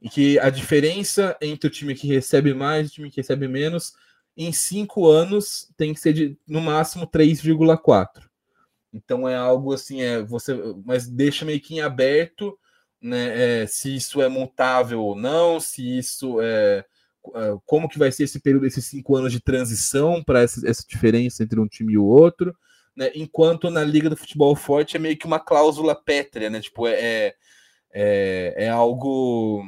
e que a diferença entre o time que recebe mais e o time que recebe menos, em cinco anos, tem que ser de, no máximo 3,4. Então é algo assim, é você, mas deixa meio que em aberto, né, é, se isso é mutável ou não, se isso é ah, como que vai ser esse período, esses cinco anos de transição para essa, essa, diferença entre um time e o outro, né? Enquanto na Liga do Futebol Forte é meio que uma cláusula pétrea, né? Tipo, é, é, é, algo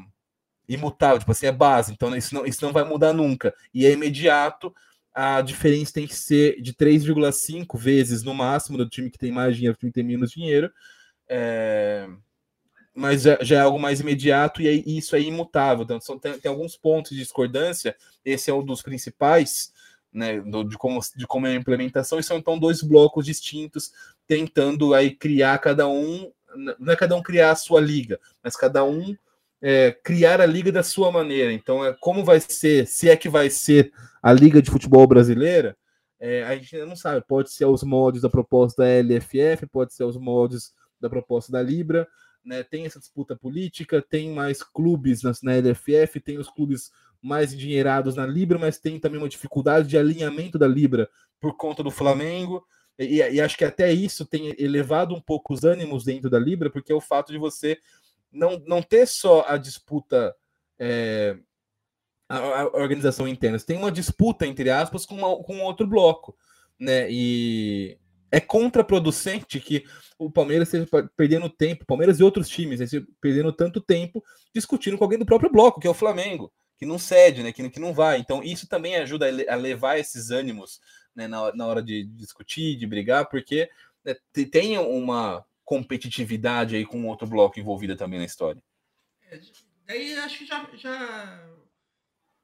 imutável, tipo assim, é base, então isso não, isso não vai mudar nunca. E é imediato, a diferença tem que ser de 3,5 vezes no máximo do time que tem mais dinheiro, do time que tem menos dinheiro. É, mas já, é algo mais imediato e, isso é imutável. Então, tem, alguns pontos de discordância, esse é um dos principais, né, do, de, como, de como é a implementação, e são então dois blocos distintos, tentando aí criar cada um, não é cada um criar a sua liga, mas cada um é, criar a liga da sua maneira. Então, é como vai ser, se é que vai ser a liga de futebol brasileira, é, a gente ainda não sabe. Pode ser os moldes da proposta da LFF, pode ser os moldes da proposta da Libra. Né? Tem essa disputa política, tem mais clubes na, na LFF, tem os clubes mais endinheirados na Libra, mas tem também uma dificuldade de alinhamento da Libra por conta do Flamengo. E, e, acho que até isso tem elevado um pouco os ânimos dentro da Libra, porque é o fato de você não, não ter só a disputa, é, a, a, organização interna, você tem uma disputa, entre aspas, com, uma, com outro bloco. Né? E é contraproducente que o Palmeiras esteja perdendo tempo, Palmeiras e outros times, perdendo tanto tempo discutindo com alguém do próprio bloco, que é o Flamengo que não cede, né? Que, que não vai. Então, isso também ajuda a levar esses ânimos né, na, na hora de discutir, de brigar, porque né, tem uma competitividade aí com outro bloco envolvida também na história. É, daí acho que já, já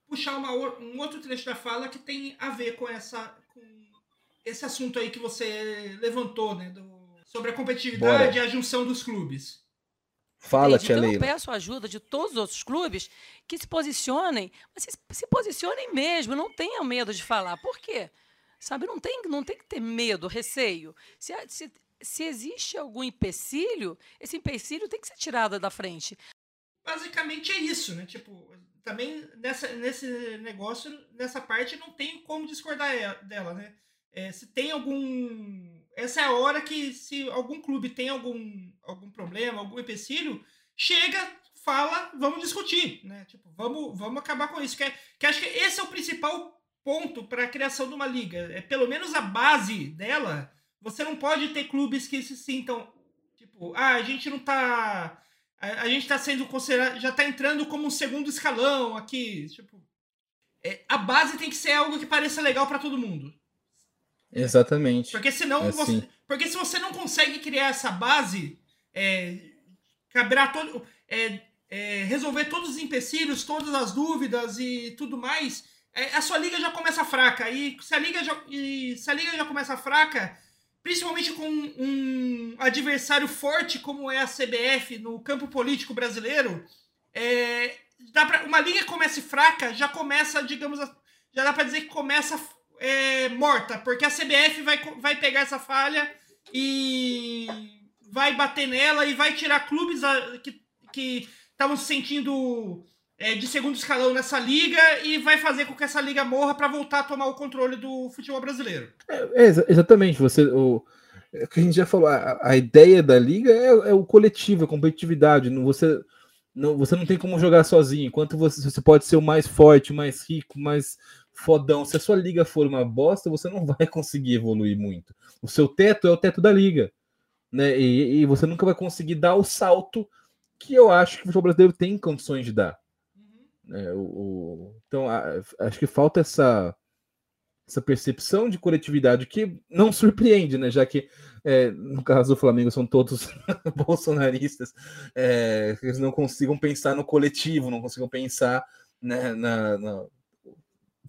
puxar uma, um outro trecho da fala que tem a ver com essa com esse assunto aí que você levantou, né? Do, sobre a competitividade Bora. e a junção dos clubes. Fala, Tia então, Leila. Eu peço ajuda de todos os outros clubes que se posicionem, mas se, se posicionem mesmo, não tenham medo de falar. Por quê? Sabe, não tem, não tem que ter medo, receio. Se, se, se existe algum empecilho, esse empecilho tem que ser tirado da frente. Basicamente é isso, né? Tipo, também nessa, nesse negócio, nessa parte, não tem como discordar dela, né? É, se tem algum essa é a hora que, se algum clube tem algum, algum problema, algum empecilho, chega, fala, vamos discutir, né? Tipo, vamos, vamos acabar com isso. Que, é, que acho que esse é o principal ponto para a criação de uma liga. É pelo menos a base dela. Você não pode ter clubes que se sintam tipo, ah, a gente não tá a, a gente tá sendo considerado, já tá entrando como um segundo escalão aqui, tipo, é, a base tem que ser algo que pareça legal para todo mundo. Exatamente. Porque senão é você, assim. porque se você não consegue criar essa base, é, cabrar todo, é, é, resolver todos os empecilhos, todas as dúvidas e tudo mais, é, a sua liga já começa fraca. E se a liga já, e se a liga já começa fraca, principalmente com um adversário forte como é a CBF no campo político brasileiro, é, dá pra, uma liga que comece fraca já começa, digamos, já dá para dizer que começa é, morta, porque a CBF vai, vai pegar essa falha e vai bater nela e vai tirar clubes a, que estavam se sentindo é, de segundo escalão nessa liga e vai fazer com que essa liga morra para voltar a tomar o controle do futebol brasileiro. É, é exatamente, você o, é o que a gente já falou, a, a ideia da liga é, é, o coletivo, a competitividade. Não, você, não, você não tem como jogar sozinho. Enquanto você, você pode ser o mais forte, mais rico, mais fodão, se a sua liga for uma bosta, você não vai conseguir evoluir muito. O seu teto é o teto da liga, né? E, e você nunca vai conseguir dar o salto que eu acho que o futebol brasileiro tem condições de dar. Uhum. É, o, o, então, a, acho que falta essa essa percepção de coletividade que não surpreende, né? Já que é, no caso do Flamengo são todos bolsonaristas, é, eles não consigam pensar no coletivo, não consigam pensar né, na, na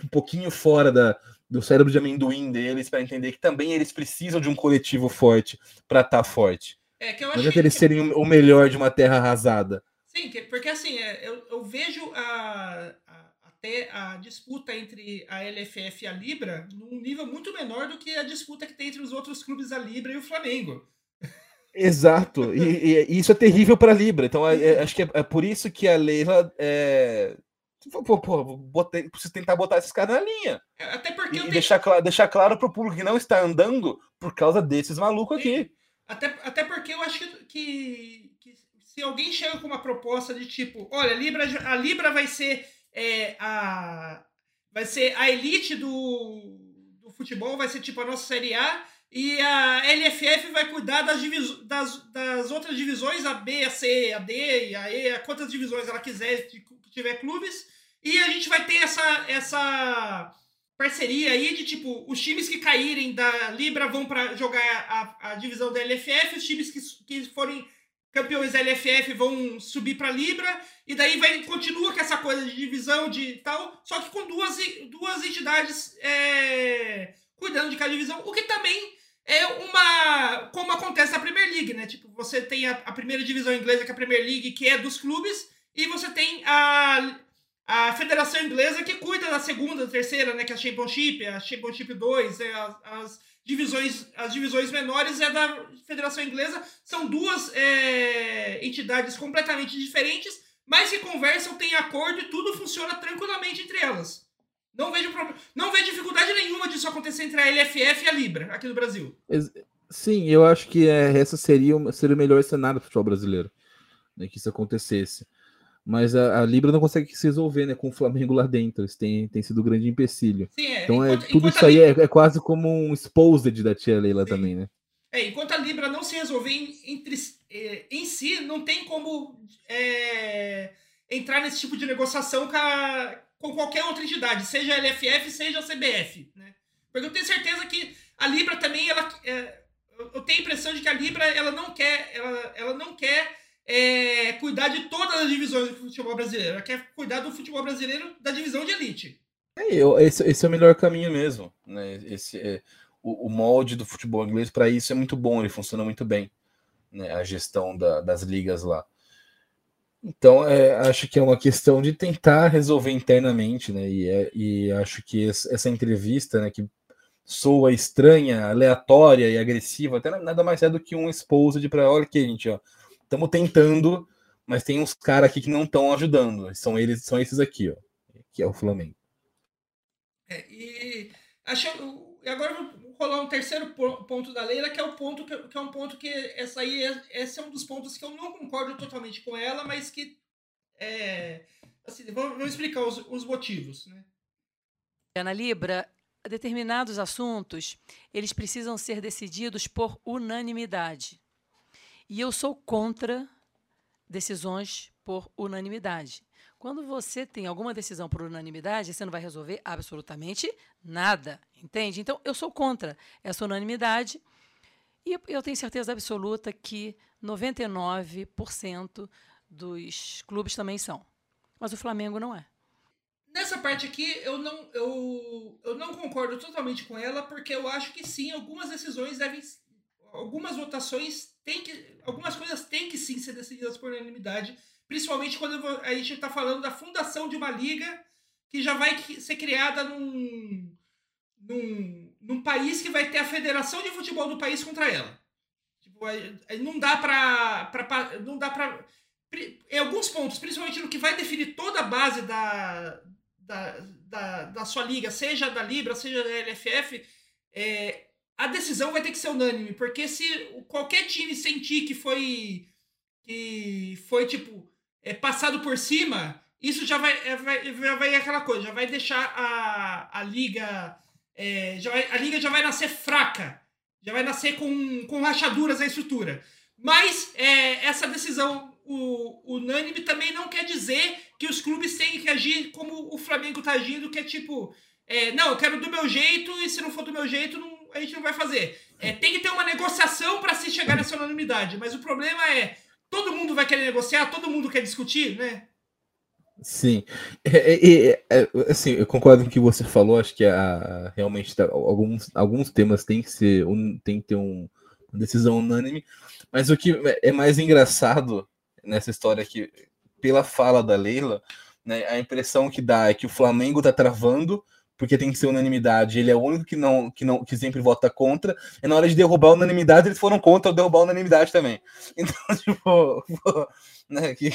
um pouquinho fora da, do cérebro de amendoim deles para entender que também eles precisam de um coletivo forte para estar tá forte. É, que eu acho que eles serem o melhor de uma terra arrasada. Sim, porque assim, é, eu, eu vejo a, a, até a disputa entre a LFF e a Libra num nível muito menor do que a disputa que tem entre os outros clubes da Libra e o Flamengo. Exato, e, e isso é terrível para a Libra. Então, é, é, acho que é, é, por isso que a Leila é, Pô, pô, botei, preciso tentar botar esses caras na linha. É, até porque. E tenho... deixar, claro, deixar claro pro público que não está andando por causa desses malucos aqui. Até, até porque eu acho que, que, se alguém chega com uma proposta de tipo, olha, a Libra, a Libra vai ser é, a. Vai ser a elite do, do futebol, vai ser tipo a nossa Série A, e a LFF vai cuidar das, das, das outras divisões, a B, a C, a D e a E, quantas divisões ela quiser, que tiver clubes. E a gente vai ter essa, essa parceria aí de tipo, os times que caírem da Libra vão para jogar a, a divisão da LFF, os times que, que forem campeões da LFF vão subir para Libra, e daí vai continua com essa coisa de divisão de tal, só que com duas, duas entidades é, cuidando de cada divisão, o que também é uma. como acontece na Premier League, né? Tipo, você tem a, a primeira divisão inglesa, que é a Premier League, que é dos clubes, E você tem a, a Federação Inglesa que cuida da segunda, terceira, né? Que é a Championship, a Championship 2, é as, as divisões, as divisões menores é da Federação Inglesa. São duas é, entidades completamente diferentes, mas que conversam, têm acordo e tudo funciona tranquilamente entre elas. Não vejo, não vejo dificuldade nenhuma disso acontecer entre a LFF e a Libra aqui no Brasil. Sim, eu acho que é, essa seria, seria o melhor cenário para o futebol brasileiro, né, que isso acontecesse. Mas a, a, Libra não consegue se resolver né, com o Flamengo lá dentro. Isso tem, tem sido um grande empecilho. Sim, é. Então é, enquanto, é, tudo isso aí Libra... é, é, quase como um exposed da tia Leila Sim. também, né? É, enquanto a Libra não se resolver em, entre, é, em si, não tem como é, entrar nesse tipo de negociação com, a, com qualquer outra entidade, seja a LFF, seja a CBF. Né? Porque eu tenho certeza que a Libra também, ela, é, eu tenho a impressão de que a Libra ela não quer, ela, ela não quer é, cuidar de todas as divisões do futebol brasileiro. Ela quer cuidar do futebol brasileiro da divisão de elite. É, eu, esse, esse, é o melhor caminho mesmo. Né? Esse, é, o, o, molde do futebol inglês para isso é muito bom, ele funciona muito bem. Né? A gestão da, das ligas lá. Então, é, acho que é uma questão de tentar resolver internamente, né? E, é, e acho que essa entrevista, né, que soa estranha, aleatória e agressiva, até nada mais é do que um exposed para olha que gente, ó, estamos tentando, mas tem uns caras aqui que não estão ajudando. São eles, são esses aqui, ó, que é o Flamengo. É, e acho, agora vou rolar um terceiro ponto da Leila, que é o ponto que, que é um ponto que essa aí é, esse é um dos pontos que eu não concordo totalmente com ela, mas que é, assim, vamos, explicar os, os motivos, né? Ana Libra, determinados assuntos, eles precisam ser decididos por unanimidade. E eu sou contra decisões por unanimidade. Quando você tem alguma decisão por unanimidade, você não vai resolver absolutamente nada, entende? Então, eu sou contra essa unanimidade e eu tenho certeza absoluta que 99% dos clubes também são. Mas o Flamengo não é. Nessa parte aqui, eu não, eu, eu não concordo totalmente com ela, porque eu acho que sim, algumas decisões devem. Algumas votações tem que. Algumas coisas têm que sim ser decididas por unanimidade, principalmente quando a gente está falando da fundação de uma liga que já vai ser criada num, num, num país que vai ter a federação de futebol do país contra ela. Tipo, não dá para. Não dá para. Em alguns pontos, principalmente no que vai definir toda a base da, da, da, da sua liga, seja da Libra, seja da LFF, é, a decisão vai ter que ser unânime, porque se qualquer time sentir que foi que foi tipo é, passado por cima, isso já vai, é, vai, já vai aquela coisa, já vai deixar a, a liga é, já vai, a liga já vai nascer fraca, já vai nascer com, com rachaduras na estrutura. Mas é, essa decisão o, unânime também não quer dizer que os clubes têm que agir como o Flamengo está agindo, que é tipo, é, não, eu quero do meu jeito e se não for do meu jeito, não, a gente não vai fazer. É, tem que ter uma negociação para se chegar nessa unanimidade. Mas o problema é, todo mundo vai querer negociar, todo mundo quer discutir, né? Sim, é, é, é, é assim, eu concordo com o que você falou. Acho que a, realmente tá, alguns, alguns temas tem que ser, um, tem que ter um, uma decisão unânime. Mas o que é mais engraçado nessa história aqui, pela fala da Leila, né, a impressão que dá é que o Flamengo está travando porque tem que ser unanimidade. Ele é o único que não, que não, que sempre vota contra. E na hora de derrubar a unanimidade, eles foram contra derrubar a unanimidade também. Então, tipo, né, que,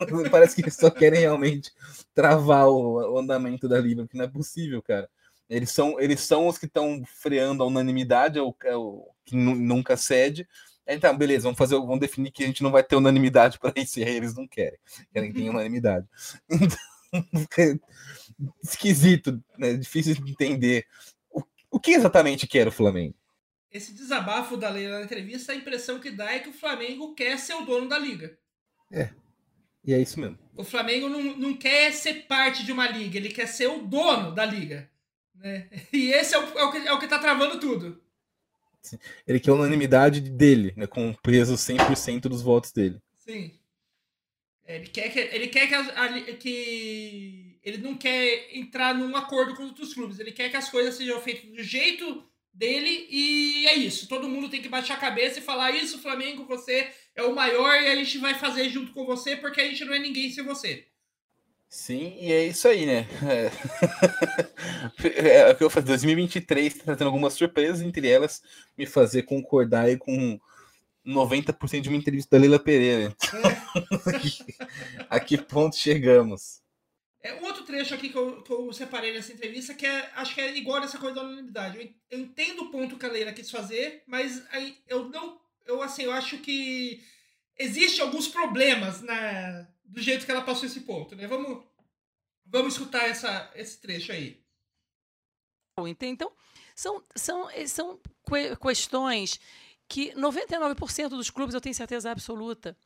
parece que eles só querem realmente travar o, o andamento da Libra, que não é possível, cara. Eles são, eles são os que estão freando a unanimidade, é o, é o que nunca cede. Então, beleza, vamos fazer, vamos definir que a gente não vai ter unanimidade para isso, e aí eles não querem, querem ter unanimidade. Então, esquisito, né? Difícil de entender. O, o que exatamente quer o Flamengo? Esse desabafo da Leila na entrevista, a impressão que dá é que o Flamengo quer ser o dono da liga. É. E é isso mesmo. O Flamengo não, não quer ser parte de uma liga, ele quer ser o dono da liga. Né? E esse é o, é o, que, é o que tá travando tudo. Ele quer a unanimidade dele, né, com peso 100% dos votos dele. Sim. Ele quer que, ele quer que, a, que ele não quer entrar num acordo com outros clubes. Ele quer que as coisas sejam feitas do jeito dele e é isso. Todo mundo tem que baixar a cabeça e falar isso, Flamengo, você é o maior e a gente vai fazer junto com você porque a gente não é ninguém sem você. Sim, e é isso aí, né? É, é o que eu faço. 2023 tá trazendo algumas surpresas, entre elas me fazer concordar aí com 90% de uma entrevista da Leila Pereira. Então, a que ponto chegamos? É outro trecho aqui que eu, que eu separei nessa entrevista que é, acho que é igual nessa coisa da unanimidade. Eu, entendo o ponto que a Leila quis fazer, mas aí eu não, eu assim, eu acho que existe alguns problemas na do jeito que ela passou esse ponto, né? Vamos vamos escutar essa esse trecho aí. Então, são são são questões que 99% dos clubes eu tenho certeza absoluta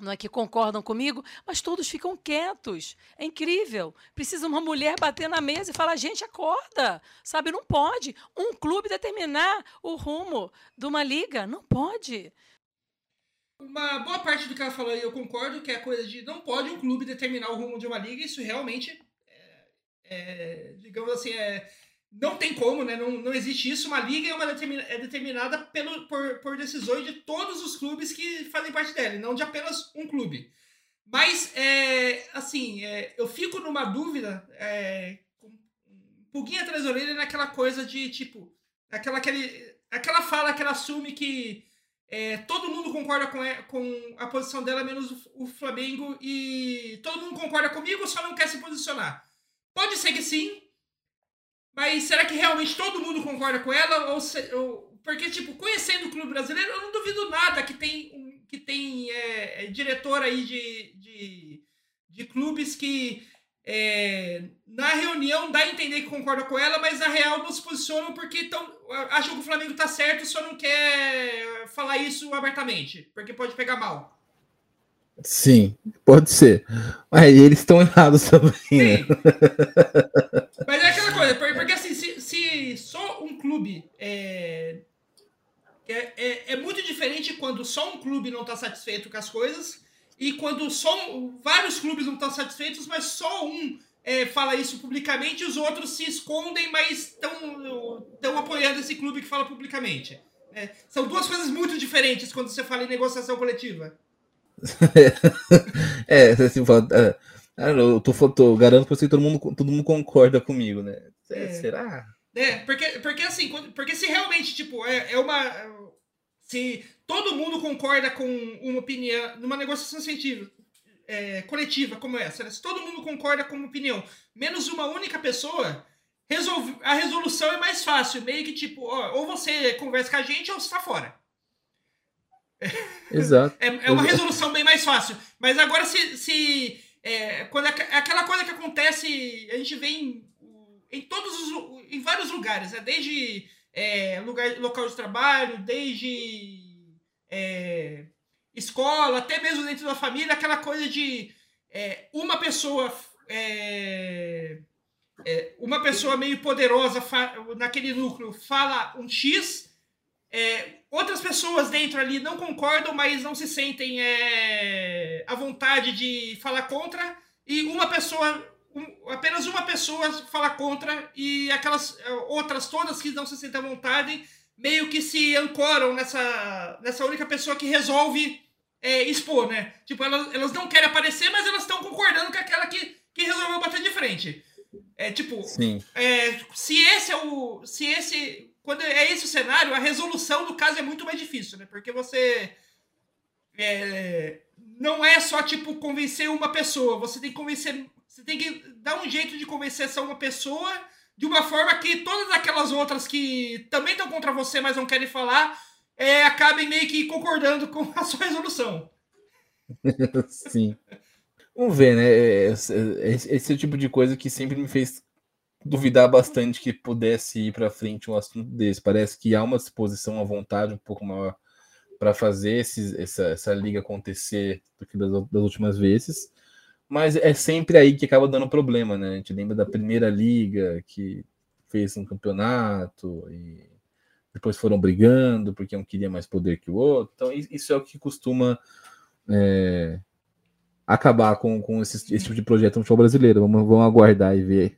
não é que concordam comigo, mas todos ficam quietos. É incrível. Precisa uma mulher bater na mesa e falar: gente, acorda. Sabe, não pode. Um clube determinar o rumo de uma liga. Não pode. Uma boa parte do que ela falou aí eu concordo, que é a coisa de não pode um clube determinar o rumo de uma liga. Isso realmente, é, é, digamos assim, é, não tem como, né? Não, não existe isso. Uma liga é, uma determina, é determinada pelo, por, por decisões de todos os clubes que fazem parte dela, não de apenas um clube. Mas, é, assim, é, eu fico numa dúvida, é, um pouquinho atrás da orelha, naquela coisa de, tipo, aquela, aquele, aquela fala que ela assume que é, todo mundo concorda com, com a posição dela, menos o, o Flamengo, e todo mundo concorda comigo, só não quer se posicionar. Pode ser que sim, mas será que realmente todo mundo concorda com ela? Ou, se, ou porque, tipo, conhecendo o clube brasileiro, eu não duvido nada que tem, que tem é, é, diretor aí de, de, de clubes que é, na reunião dá a entender que concorda com ela, mas na real não se posicionam porque tão, acham que o Flamengo tá certo só não quer falar isso abertamente, porque pode pegar mal. Sim, pode ser. Mas eles estão errados também. Né? Mas é aquela coisa, porque assim, se, se só um clube é, é, é, é, muito diferente quando só um clube não está satisfeito com as coisas e quando só vários clubes não estão satisfeitos, mas só um é, fala isso publicamente e os outros se escondem, mas estão apoiando esse clube que fala publicamente. É, são duas coisas muito diferentes quando você fala em negociação coletiva. é, assim, ah, eu tô, tô, garanto que todo mundo, todo mundo concorda comigo, né? É, é. Será? É, porque, porque assim, porque se realmente, tipo, é, é uma. Se todo mundo concorda com uma opinião, numa negociação científica, é, coletiva como essa, né? se todo mundo concorda com uma opinião, menos uma única pessoa, resolve, a resolução é mais fácil. Meio que tipo, ó, ou você conversa com a gente ou você tá fora. Exato. É, é uma resolução bem mais fácil. Mas agora, se. se é, quando é, é aquela coisa que acontece, a gente vê em, em todos os. em vários lugares, né? Desde é, lugar, local de trabalho, desde é, escola, até mesmo dentro da família, aquela coisa de uma pessoa. É, uma pessoa meio poderosa naquele núcleo fala um X, é, outras pessoas dentro ali não concordam, mas não se sentem é, à vontade de falar contra, e uma pessoa, um, apenas uma pessoa fala contra, e aquelas é, outras todas que não se sentem à vontade, meio que se ancoram nessa, nessa única pessoa que resolve é, expor, né? Tipo, elas, elas não querem aparecer, mas elas estão concordando com aquela que, que resolveu bater de frente. É tipo, é, se esse é o. Se esse quando é esse o cenário, a resolução do caso é muito mais difícil, né? Porque você é, não é só tipo convencer uma pessoa, você tem que convencer, você tem que dar um jeito de convencer essa uma pessoa de uma forma que todas aquelas outras que também estão contra você, mas não querem falar, é, acabem meio que concordando com a sua resolução. Sim. Vamos ver, né? Esse, esse é o tipo de coisa que sempre me fez duvidar bastante que pudesse ir para frente um assunto desse. Parece que há uma disposição, uma vontade um pouco maior para fazer essa, essa liga acontecer do que das, das, últimas vezes. Mas é sempre aí que acaba dando problema, né? A gente lembra da primeira liga que fez um campeonato e depois foram brigando porque um queria mais poder que o outro. Então, isso é o que costuma é, acabar com, com esse, esse, tipo de projeto no futebol brasileiro. Vamos, vamos aguardar e ver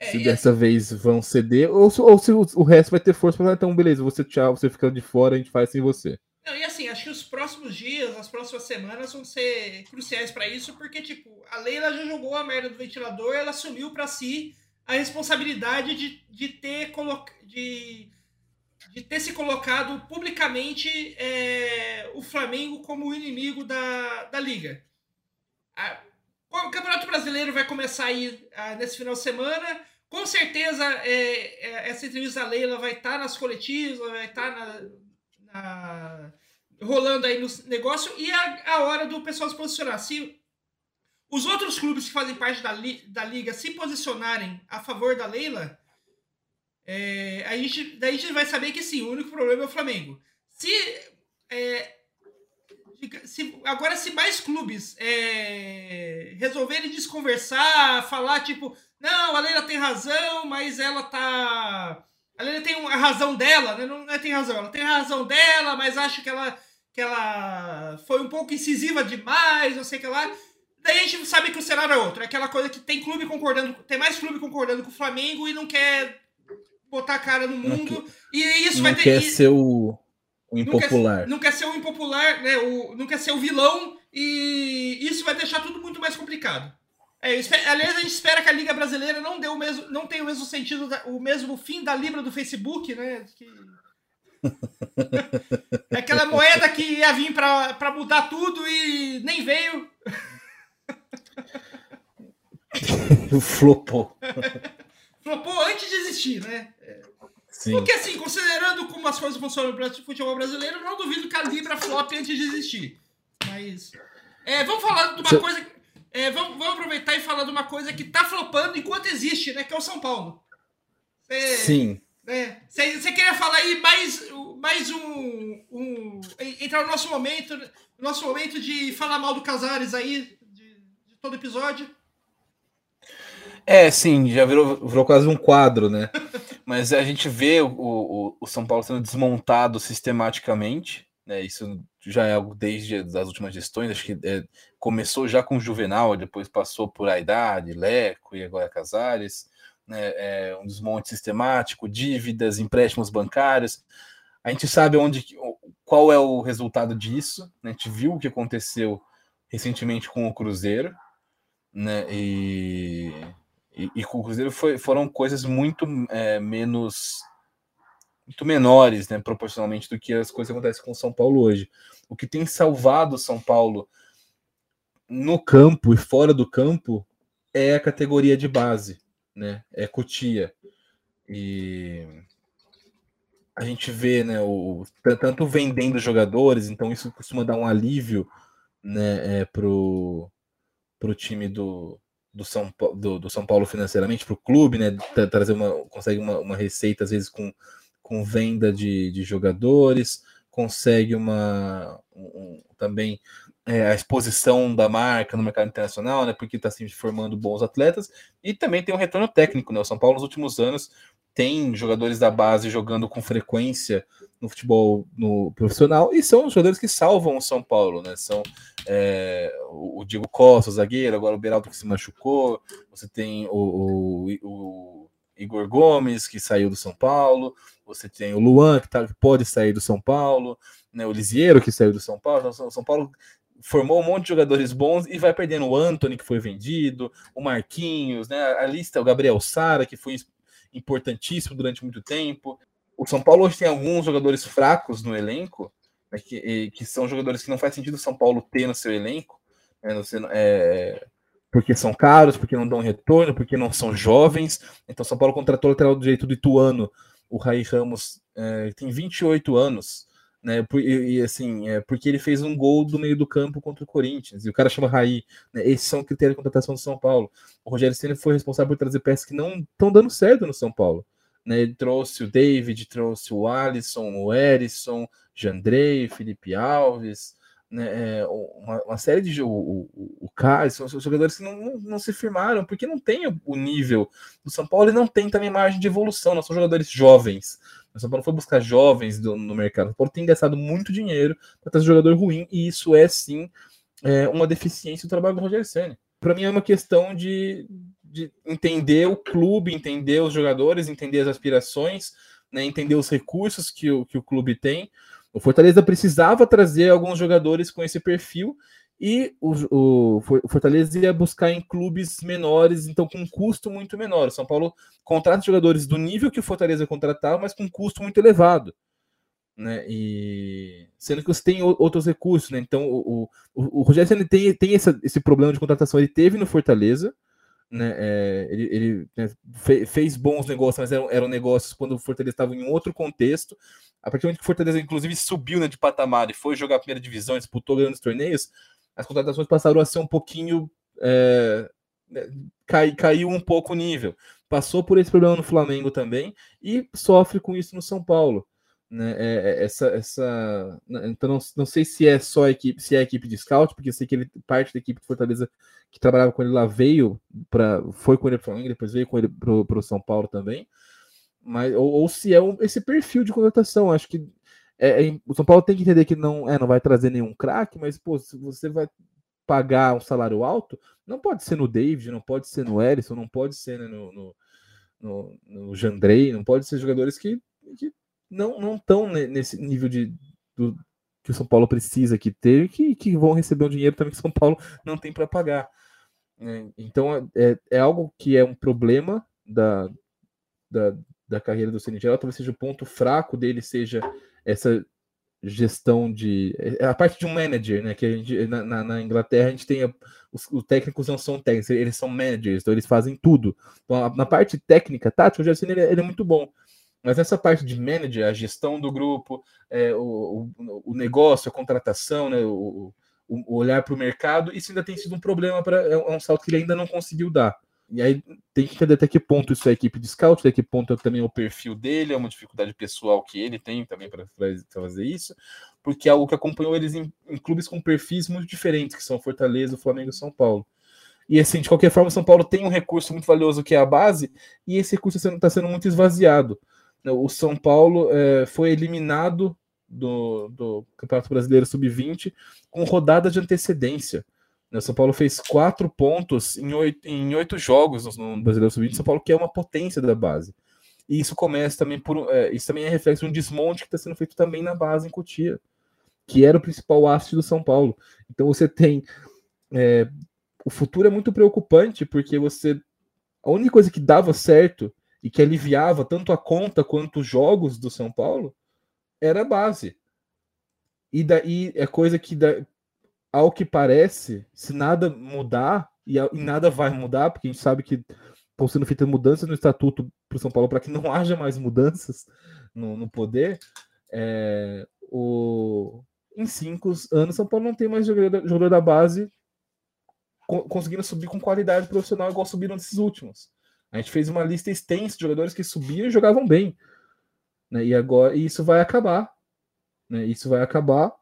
É, se dessa vez vão ceder, ou se, ou se o, o resto vai ter força para então, beleza, você tchau, você fica de fora, a gente faz sem você. Não, e assim, acho que os próximos dias, as próximas semanas vão ser cruciais para isso, porque, tipo, a Leila já jogou a merda do ventilador, ela assumiu para si a responsabilidade de, de ter coloca, de, de ter se colocado publicamente é, o Flamengo como o inimigo da, da liga. A, o Campeonato Brasileiro vai começar aí a, nesse final de semana. Com certeza, é, é, essa entrevista da Leila vai estar tá nas coletivas, vai estar tá na, na, rolando aí no negócio e a, a hora do pessoal se posicionar. Se os outros clubes que fazem parte da, li, da liga se posicionarem a favor da Leila, é, a gente, daí a gente vai saber que sim, o único problema é o Flamengo. Se, é, se agora, se mais clubes é, resolverem desconversar, falar tipo, não, a Leila tem razão, mas ela tá. A Leila tem a razão dela, né? não, não é tem razão, ela tem a razão dela, mas acho que ela, que ela foi um pouco incisiva demais, não sei o que lá Daí a gente sabe que o cenário é outro. É aquela coisa que tem clube concordando, tem mais clube concordando com o Flamengo e não quer botar a cara no mundo. Não, e isso não vai ter. Quer ser o, o impopular. Não quer, não quer, ser o impopular, né? O, não quer ser o vilão. E isso vai deixar tudo muito mais complicado. É, aliás, a gente espera que a Liga Brasileira não, dê o mesmo, não tenha o mesmo sentido, o mesmo fim da Libra do Facebook, né? Que... é aquela moeda que ia vir para mudar tudo e nem veio. Flopou. Flopou antes de existir, né? Sim. Porque assim, considerando como as coisas funcionam no futebol brasileiro, não duvido que a Libra flop antes de existir. Mas. É, vamos falar de uma Você... coisa. É, vamos, vamos, aproveitar e falar de uma coisa que tá flopando enquanto existe, né? Que é o São Paulo. Cê, Sim. Você né, queria falar aí mais, mais um, um. Entrar no nosso momento. Nosso momento de falar mal do Casares aí, todo episódio. É, sim, já virou, virou quase um quadro, né? Mas a gente vê o, o, o São Paulo sendo desmontado sistematicamente, né? Isso já é algo desde as últimas gestões, acho que é, começou já com o Juvenal, depois passou por Aidade, Leco e agora Casares, né? É um desmonte sistemático, dívidas, empréstimos bancários. A gente sabe onde, qual é o resultado disso, né? a gente viu o que aconteceu recentemente com o Cruzeiro, né? E, e, e com o Cruzeiro foi, foram coisas muito é, menos muito menores, né, proporcionalmente do que as coisas acontecem com o São Paulo hoje. O que tem salvado o São Paulo no campo e fora do campo é a categoria de base, né? É Cotia. E a gente vê, né, o tanto vendendo jogadores, então isso costuma dar um alívio, né, é, pro para o time do, do, São, do, do São Paulo financeiramente, para o clube, né? Trazer uma, consegue uma, uma receita, às vezes, com, com venda de, de jogadores, consegue uma um, também é, a exposição da marca no mercado internacional, né? Porque está se formando bons atletas, e também tem um retorno técnico, né? O São Paulo nos últimos anos tem jogadores da base jogando com frequência no futebol no profissional e são os jogadores que salvam o São Paulo, né? São é, o Diego Costa, o zagueiro, agora o Beraldo que se machucou, você tem o, o, o, Igor Gomes que saiu do São Paulo, você tem o Luan que, tá, que pode sair do São Paulo, né? O Lisieiro que saiu do São Paulo, então, o São Paulo formou um monte de jogadores bons e vai perdendo o Anthony que foi vendido, o Marquinhos, né? A lista, o Gabriel Sara que foi importantíssimo durante muito tempo o São Paulo hoje tem alguns jogadores fracos no elenco, né, que, que são jogadores que não faz sentido o São Paulo ter no seu elenco, né, no seu, é, porque são caros, porque não dão retorno, porque não são jovens. Então, São Paulo contratou o lateral direito do Ituano, o Rai Ramos, é, tem 28 anos, né? E, e, assim, é porque ele fez um gol do meio do campo contra o Corinthians, e o cara chama Raí. Né, esses são critérios de contratação do São Paulo. O Rogério Senna foi responsável por trazer peças que não estão dando certo no São Paulo. Né? Ele trouxe o David, trouxe o Alisson, o Erisson, Jandrei, Felipe Alves, né? É, uma, uma, série de o, o, o são, são jogadores que não, não, não, se firmaram, porque não tem o, nível do São Paulo e não tem também margem de evolução, não são jogadores jovens. O São Paulo foi buscar jovens do, no mercado. O São Paulo tem gastado muito dinheiro para trazer jogador ruim, e isso é sim é, uma deficiência do trabalho do Roger Senna. Para mim é uma questão de de entender o clube, entender os jogadores, entender as aspirações, né, entender os recursos que o, que o clube tem. O Fortaleza precisava trazer alguns jogadores com esse perfil e o, o, Fortaleza ia buscar em clubes menores, então com um custo muito menor. O São Paulo contrata jogadores do nível que o Fortaleza contratava, mas com um custo muito elevado. Né? E sendo que você tem outros recursos, né? Então o, o, o Rogério tem, tem essa, esse problema de contratação, ele teve no Fortaleza, né? É, ele, ele né, fez bons negócios, mas eram, eram negócios quando o Fortaleza estava em outro contexto. A partir do momento que o Fortaleza, inclusive, subiu né, de patamar e foi jogar a primeira divisão, disputou grandes torneios, as contratações passaram a ser um pouquinho. É, né, cai, caiu um pouco o nível. Passou por esse problema no Flamengo também e sofre com isso no São Paulo. Né, é, é essa, essa, né, então não, não sei se é só a equipe, se é a equipe de scout, porque eu sei que ele parte da equipe de Fortaleza que trabalhava com ele lá veio para foi com ele para Flamengo, depois veio com ele para o São Paulo também, mas ou, ou se é um, esse perfil de contratação, acho que é, é, o São Paulo tem que entender que não é, não vai trazer nenhum craque, mas pô, se você vai pagar um salário alto, não pode ser no David, não pode ser no Ellison, não pode ser né, no, no, no, no Jandrei, não pode ser jogadores que, que não estão nesse nível de, do, que o São Paulo precisa que ter que, que vão receber um dinheiro também que o São Paulo não tem para pagar. É, então é, é algo que é um problema da, da, da carreira do Ceni talvez seja o ponto fraco dele seja essa gestão de é a parte de um manager, né? Que a gente na, na, Inglaterra a gente tem a, os, os, técnicos não são técnicos, eles são managers, então eles fazem tudo. Então, na parte técnica, tática, o Jacine ele, ele, é muito bom. Mas essa parte de manager, a gestão do grupo, é, o, o, o, negócio, a contratação, né, o, o olhar para o mercado, isso ainda tem sido um problema para é, é um salto que ele ainda não conseguiu dar. E aí tem que entender até que ponto isso é equipe de scout, até que ponto é também o perfil dele, é uma dificuldade pessoal que ele tem também para fazer isso, porque é algo que acompanhou eles em, em, clubes com perfis muito diferentes, que são Fortaleza, Flamengo eÃo Paulo. E assim, de qualquer forma, São Paulo tem um recurso muito valioso que é a base, e esse recurso está tá sendo muito esvaziado. O São Paulo é, foi eliminado do, do Campeonato Brasileiro Sub-20 com rodada de antecedência. O né, São Paulo fez quatro pontos em oito, em oito jogos no Brasileiro Sub-20. São Paulo que é uma potência da base. E isso começa também por. É, isso também é reflexo de um desmonte que está sendo feito também na base em Cotia, que era o principal asset do São Paulo. Então você tem. É, o futuro é muito preocupante, porque você. A única coisa que dava certo e que aliviava tanto a conta quanto os jogos do São Paulo era a base. E daí é coisa que, ao que parece, se nada mudar, e, nada vai mudar, porque a gente sabe que estão sendo feitas mudanças no estatuto para o São Paulo para que não haja mais mudanças no, no poder, é, o, em cinco anos São Paulo não tem mais jogador, jogador da base conseguindo subir com qualidade profissional igual subiram nesses últimos. A gente fez uma lista extensa de jogadores que subiam e jogavam bem. Né? E agora e isso vai acabar. Né? Isso vai acabar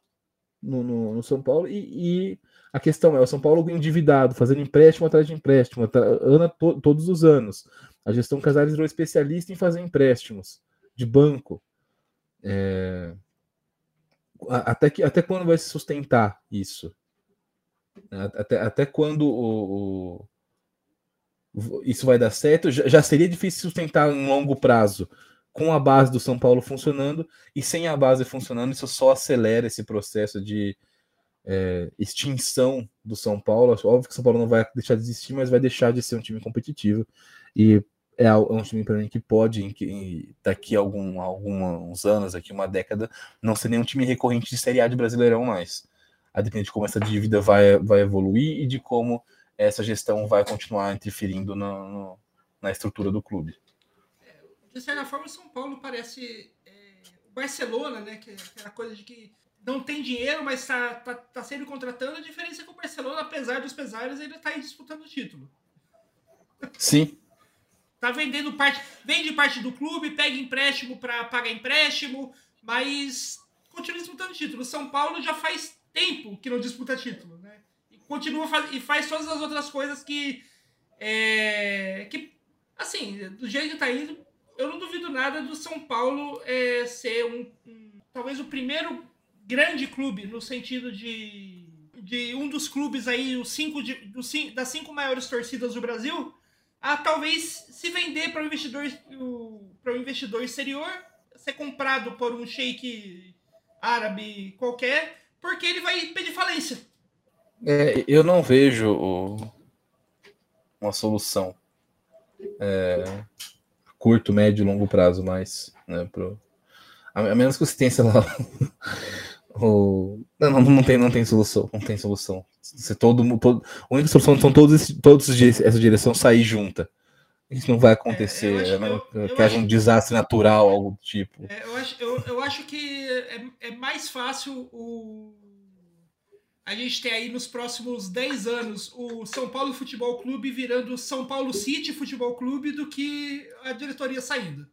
no, no, no São Paulo. E, e, a questão é: o São Paulo endividado, fazendo empréstimo atrás de empréstimo, to, todos os anos. A gestão Casares virou especialista em fazer empréstimos de banco. É... Até, que, até quando vai se sustentar isso? Até, até quando o, isso vai dar certo? Já, seria difícil sustentar em longo prazo com a base do São Paulo funcionando, e sem a base funcionando, isso só acelera esse processo de é, extinção do São Paulo. Óbvio que o São Paulo não vai deixar de existir, mas vai deixar de ser um time competitivo. E é, é um time para mim que pode, em, daqui a algum, alguns anos, aqui uma década, não ser nenhum time recorrente de Série A de Brasileirão mais. A depender de como essa dívida vai, vai evoluir e de como essa gestão vai continuar interferindo no, no, na estrutura do clube de certa forma, o São Paulo parece é, o Barcelona, né? Que é aquela coisa de que não tem dinheiro, mas tá, tá, tá sempre contratando. A diferença é que o Barcelona, apesar dos pesares, ele tá aí disputando o título. Sim. Tá vendendo parte, vende parte do clube, pega empréstimo para pagar empréstimo, mas continua disputando o título. O São Paulo já faz tempo que não disputa título, né? Continua faz, e faz todas as outras coisas que é, que assim, do jeito que tá indo, eu não duvido nada do São Paulo é, ser um, um, talvez o primeiro grande clube no sentido de, de um dos clubes aí, os cinco de, dos, das cinco maiores torcidas do Brasil, a talvez se vender para o investidor, para o investidor exterior, ser comprado por um sheik árabe qualquer, porque ele vai pedir falência. É, eu não vejo o, uma solução é, curto, médio e longo prazo mais, né, pro, a, a menos que você tenha, sei lá, o, não, não, tem, não tem solução, não tem solução. Se todo, todo, a única solução são todos, todos essa direção sair junta. Isso não vai acontecer, é, né? eu, que haja um desastre natural, algo do tipo. É, eu, acho, eu, eu acho que é, é mais fácil o, a gente ter aí nos próximos 10 anos o São Paulo Futebol Clube virando São Paulo City Futebol Clube do que a diretoria saindo.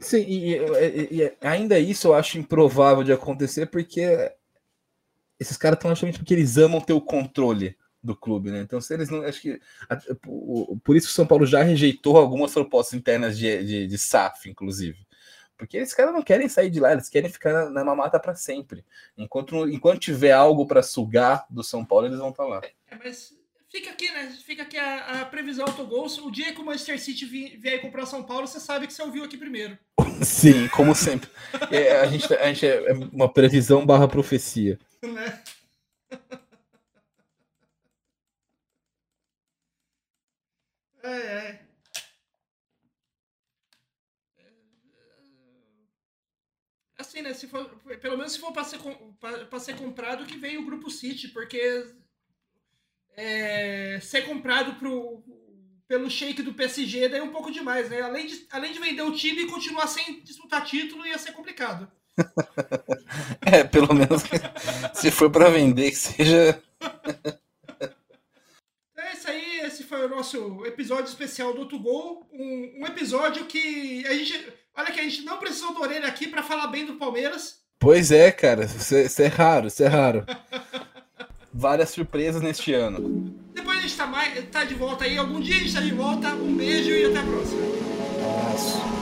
Sim, e, e, e ainda isso eu acho improvável de acontecer porque esses caras estão justamente porque eles amam ter o controle do clube, né? Então, se eles não. Acho que. Por isso que o São Paulo já rejeitou algumas propostas internas de, de, de SAF, inclusive. Porque esses caras não querem sair de lá, eles querem ficar na, na mamata para sempre. Enquanto, enquanto tiver algo para sugar do São Paulo, eles vão estar tá lá. É, mas fica aqui, né? Fica aqui a, a previsão autogols. O dia que o Manchester City vier comprar São Paulo, você sabe que você ouviu aqui primeiro. Sim, como sempre. É, a, gente, a gente é uma previsão barra profecia. Né? É, é. Assim, né? Se for, pelo menos se for para ser, pra, ser comprado, que veio o Grupo City, porque é, ser comprado pro, pelo shake do PSG daí é um pouco demais, né? Além de, além de vender o time e continuar sem disputar título, ia ser complicado. é, pelo menos se for para vender, que seja foi o nosso episódio especial do Outro Gol. Um, um, episódio que a gente. Olha que a gente não precisou do orelha aqui para falar bem do Palmeiras. Pois é, cara. Isso, é, isso é raro, isso é raro. Várias surpresas neste ano. Depois a gente tá, mais, tá de volta aí. Algum dia a gente tá de volta. Um beijo e até a próxima. Um abraço.